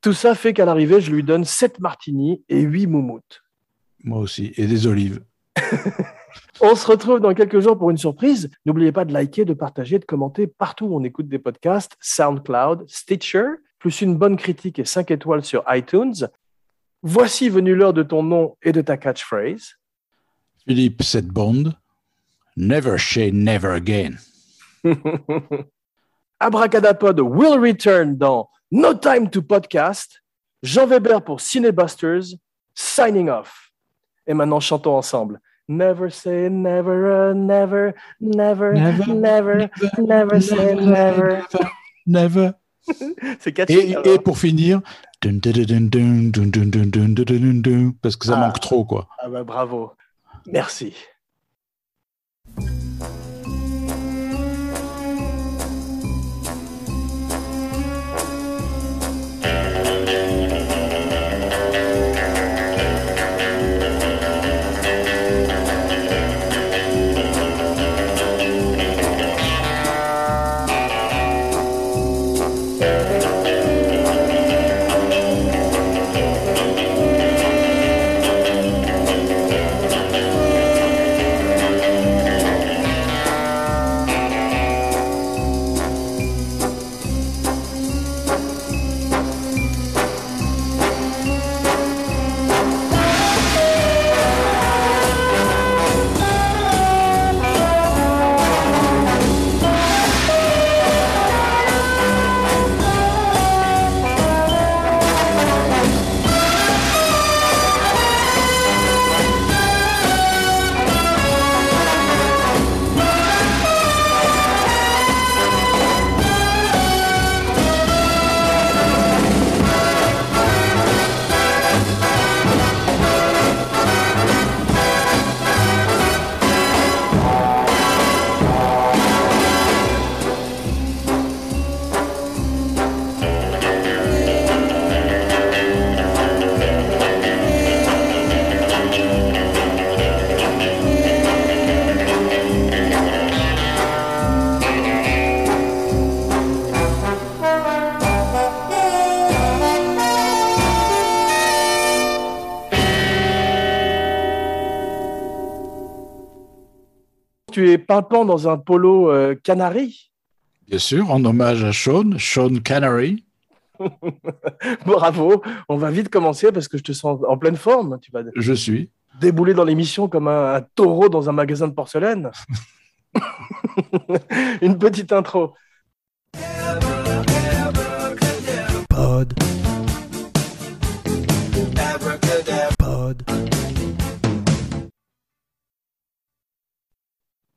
[SPEAKER 1] Tout ça fait qu'à l'arrivée, je lui donne 7 martinis et 8 moumoutes.
[SPEAKER 2] moi aussi. Et des olives.
[SPEAKER 1] On se retrouve dans quelques jours pour une surprise. N'oubliez pas de liker, de partager, de commenter partout où on écoute des podcasts, SoundCloud, Stitcher, plus une bonne critique et 5 étoiles sur iTunes. Voici venu l'heure de ton nom et de ta catchphrase.
[SPEAKER 2] Philippe Sedbond. Never say never again.
[SPEAKER 1] Abracadapod will return dans No Time to Podcast. Jean Weber pour Cinebusters, signing off. Et maintenant, chantons ensemble. Never say never, uh, never, never,
[SPEAKER 2] never,
[SPEAKER 1] never, never, never say never.
[SPEAKER 2] Never.
[SPEAKER 1] C'est catchy.
[SPEAKER 2] Et, et pour finir, parce que ça manque trop, quoi.
[SPEAKER 1] Ah bah bravo. Merci. Tu es pimpant dans un polo euh, canari?
[SPEAKER 2] Bien sûr, en hommage à Sean, Sean Canary.
[SPEAKER 1] Bravo, on va vite commencer parce que je te sens en pleine forme. Tu vas
[SPEAKER 2] je suis.
[SPEAKER 1] Débouler dans l'émission comme un, taureau dans un magasin de porcelaine. Une petite intro.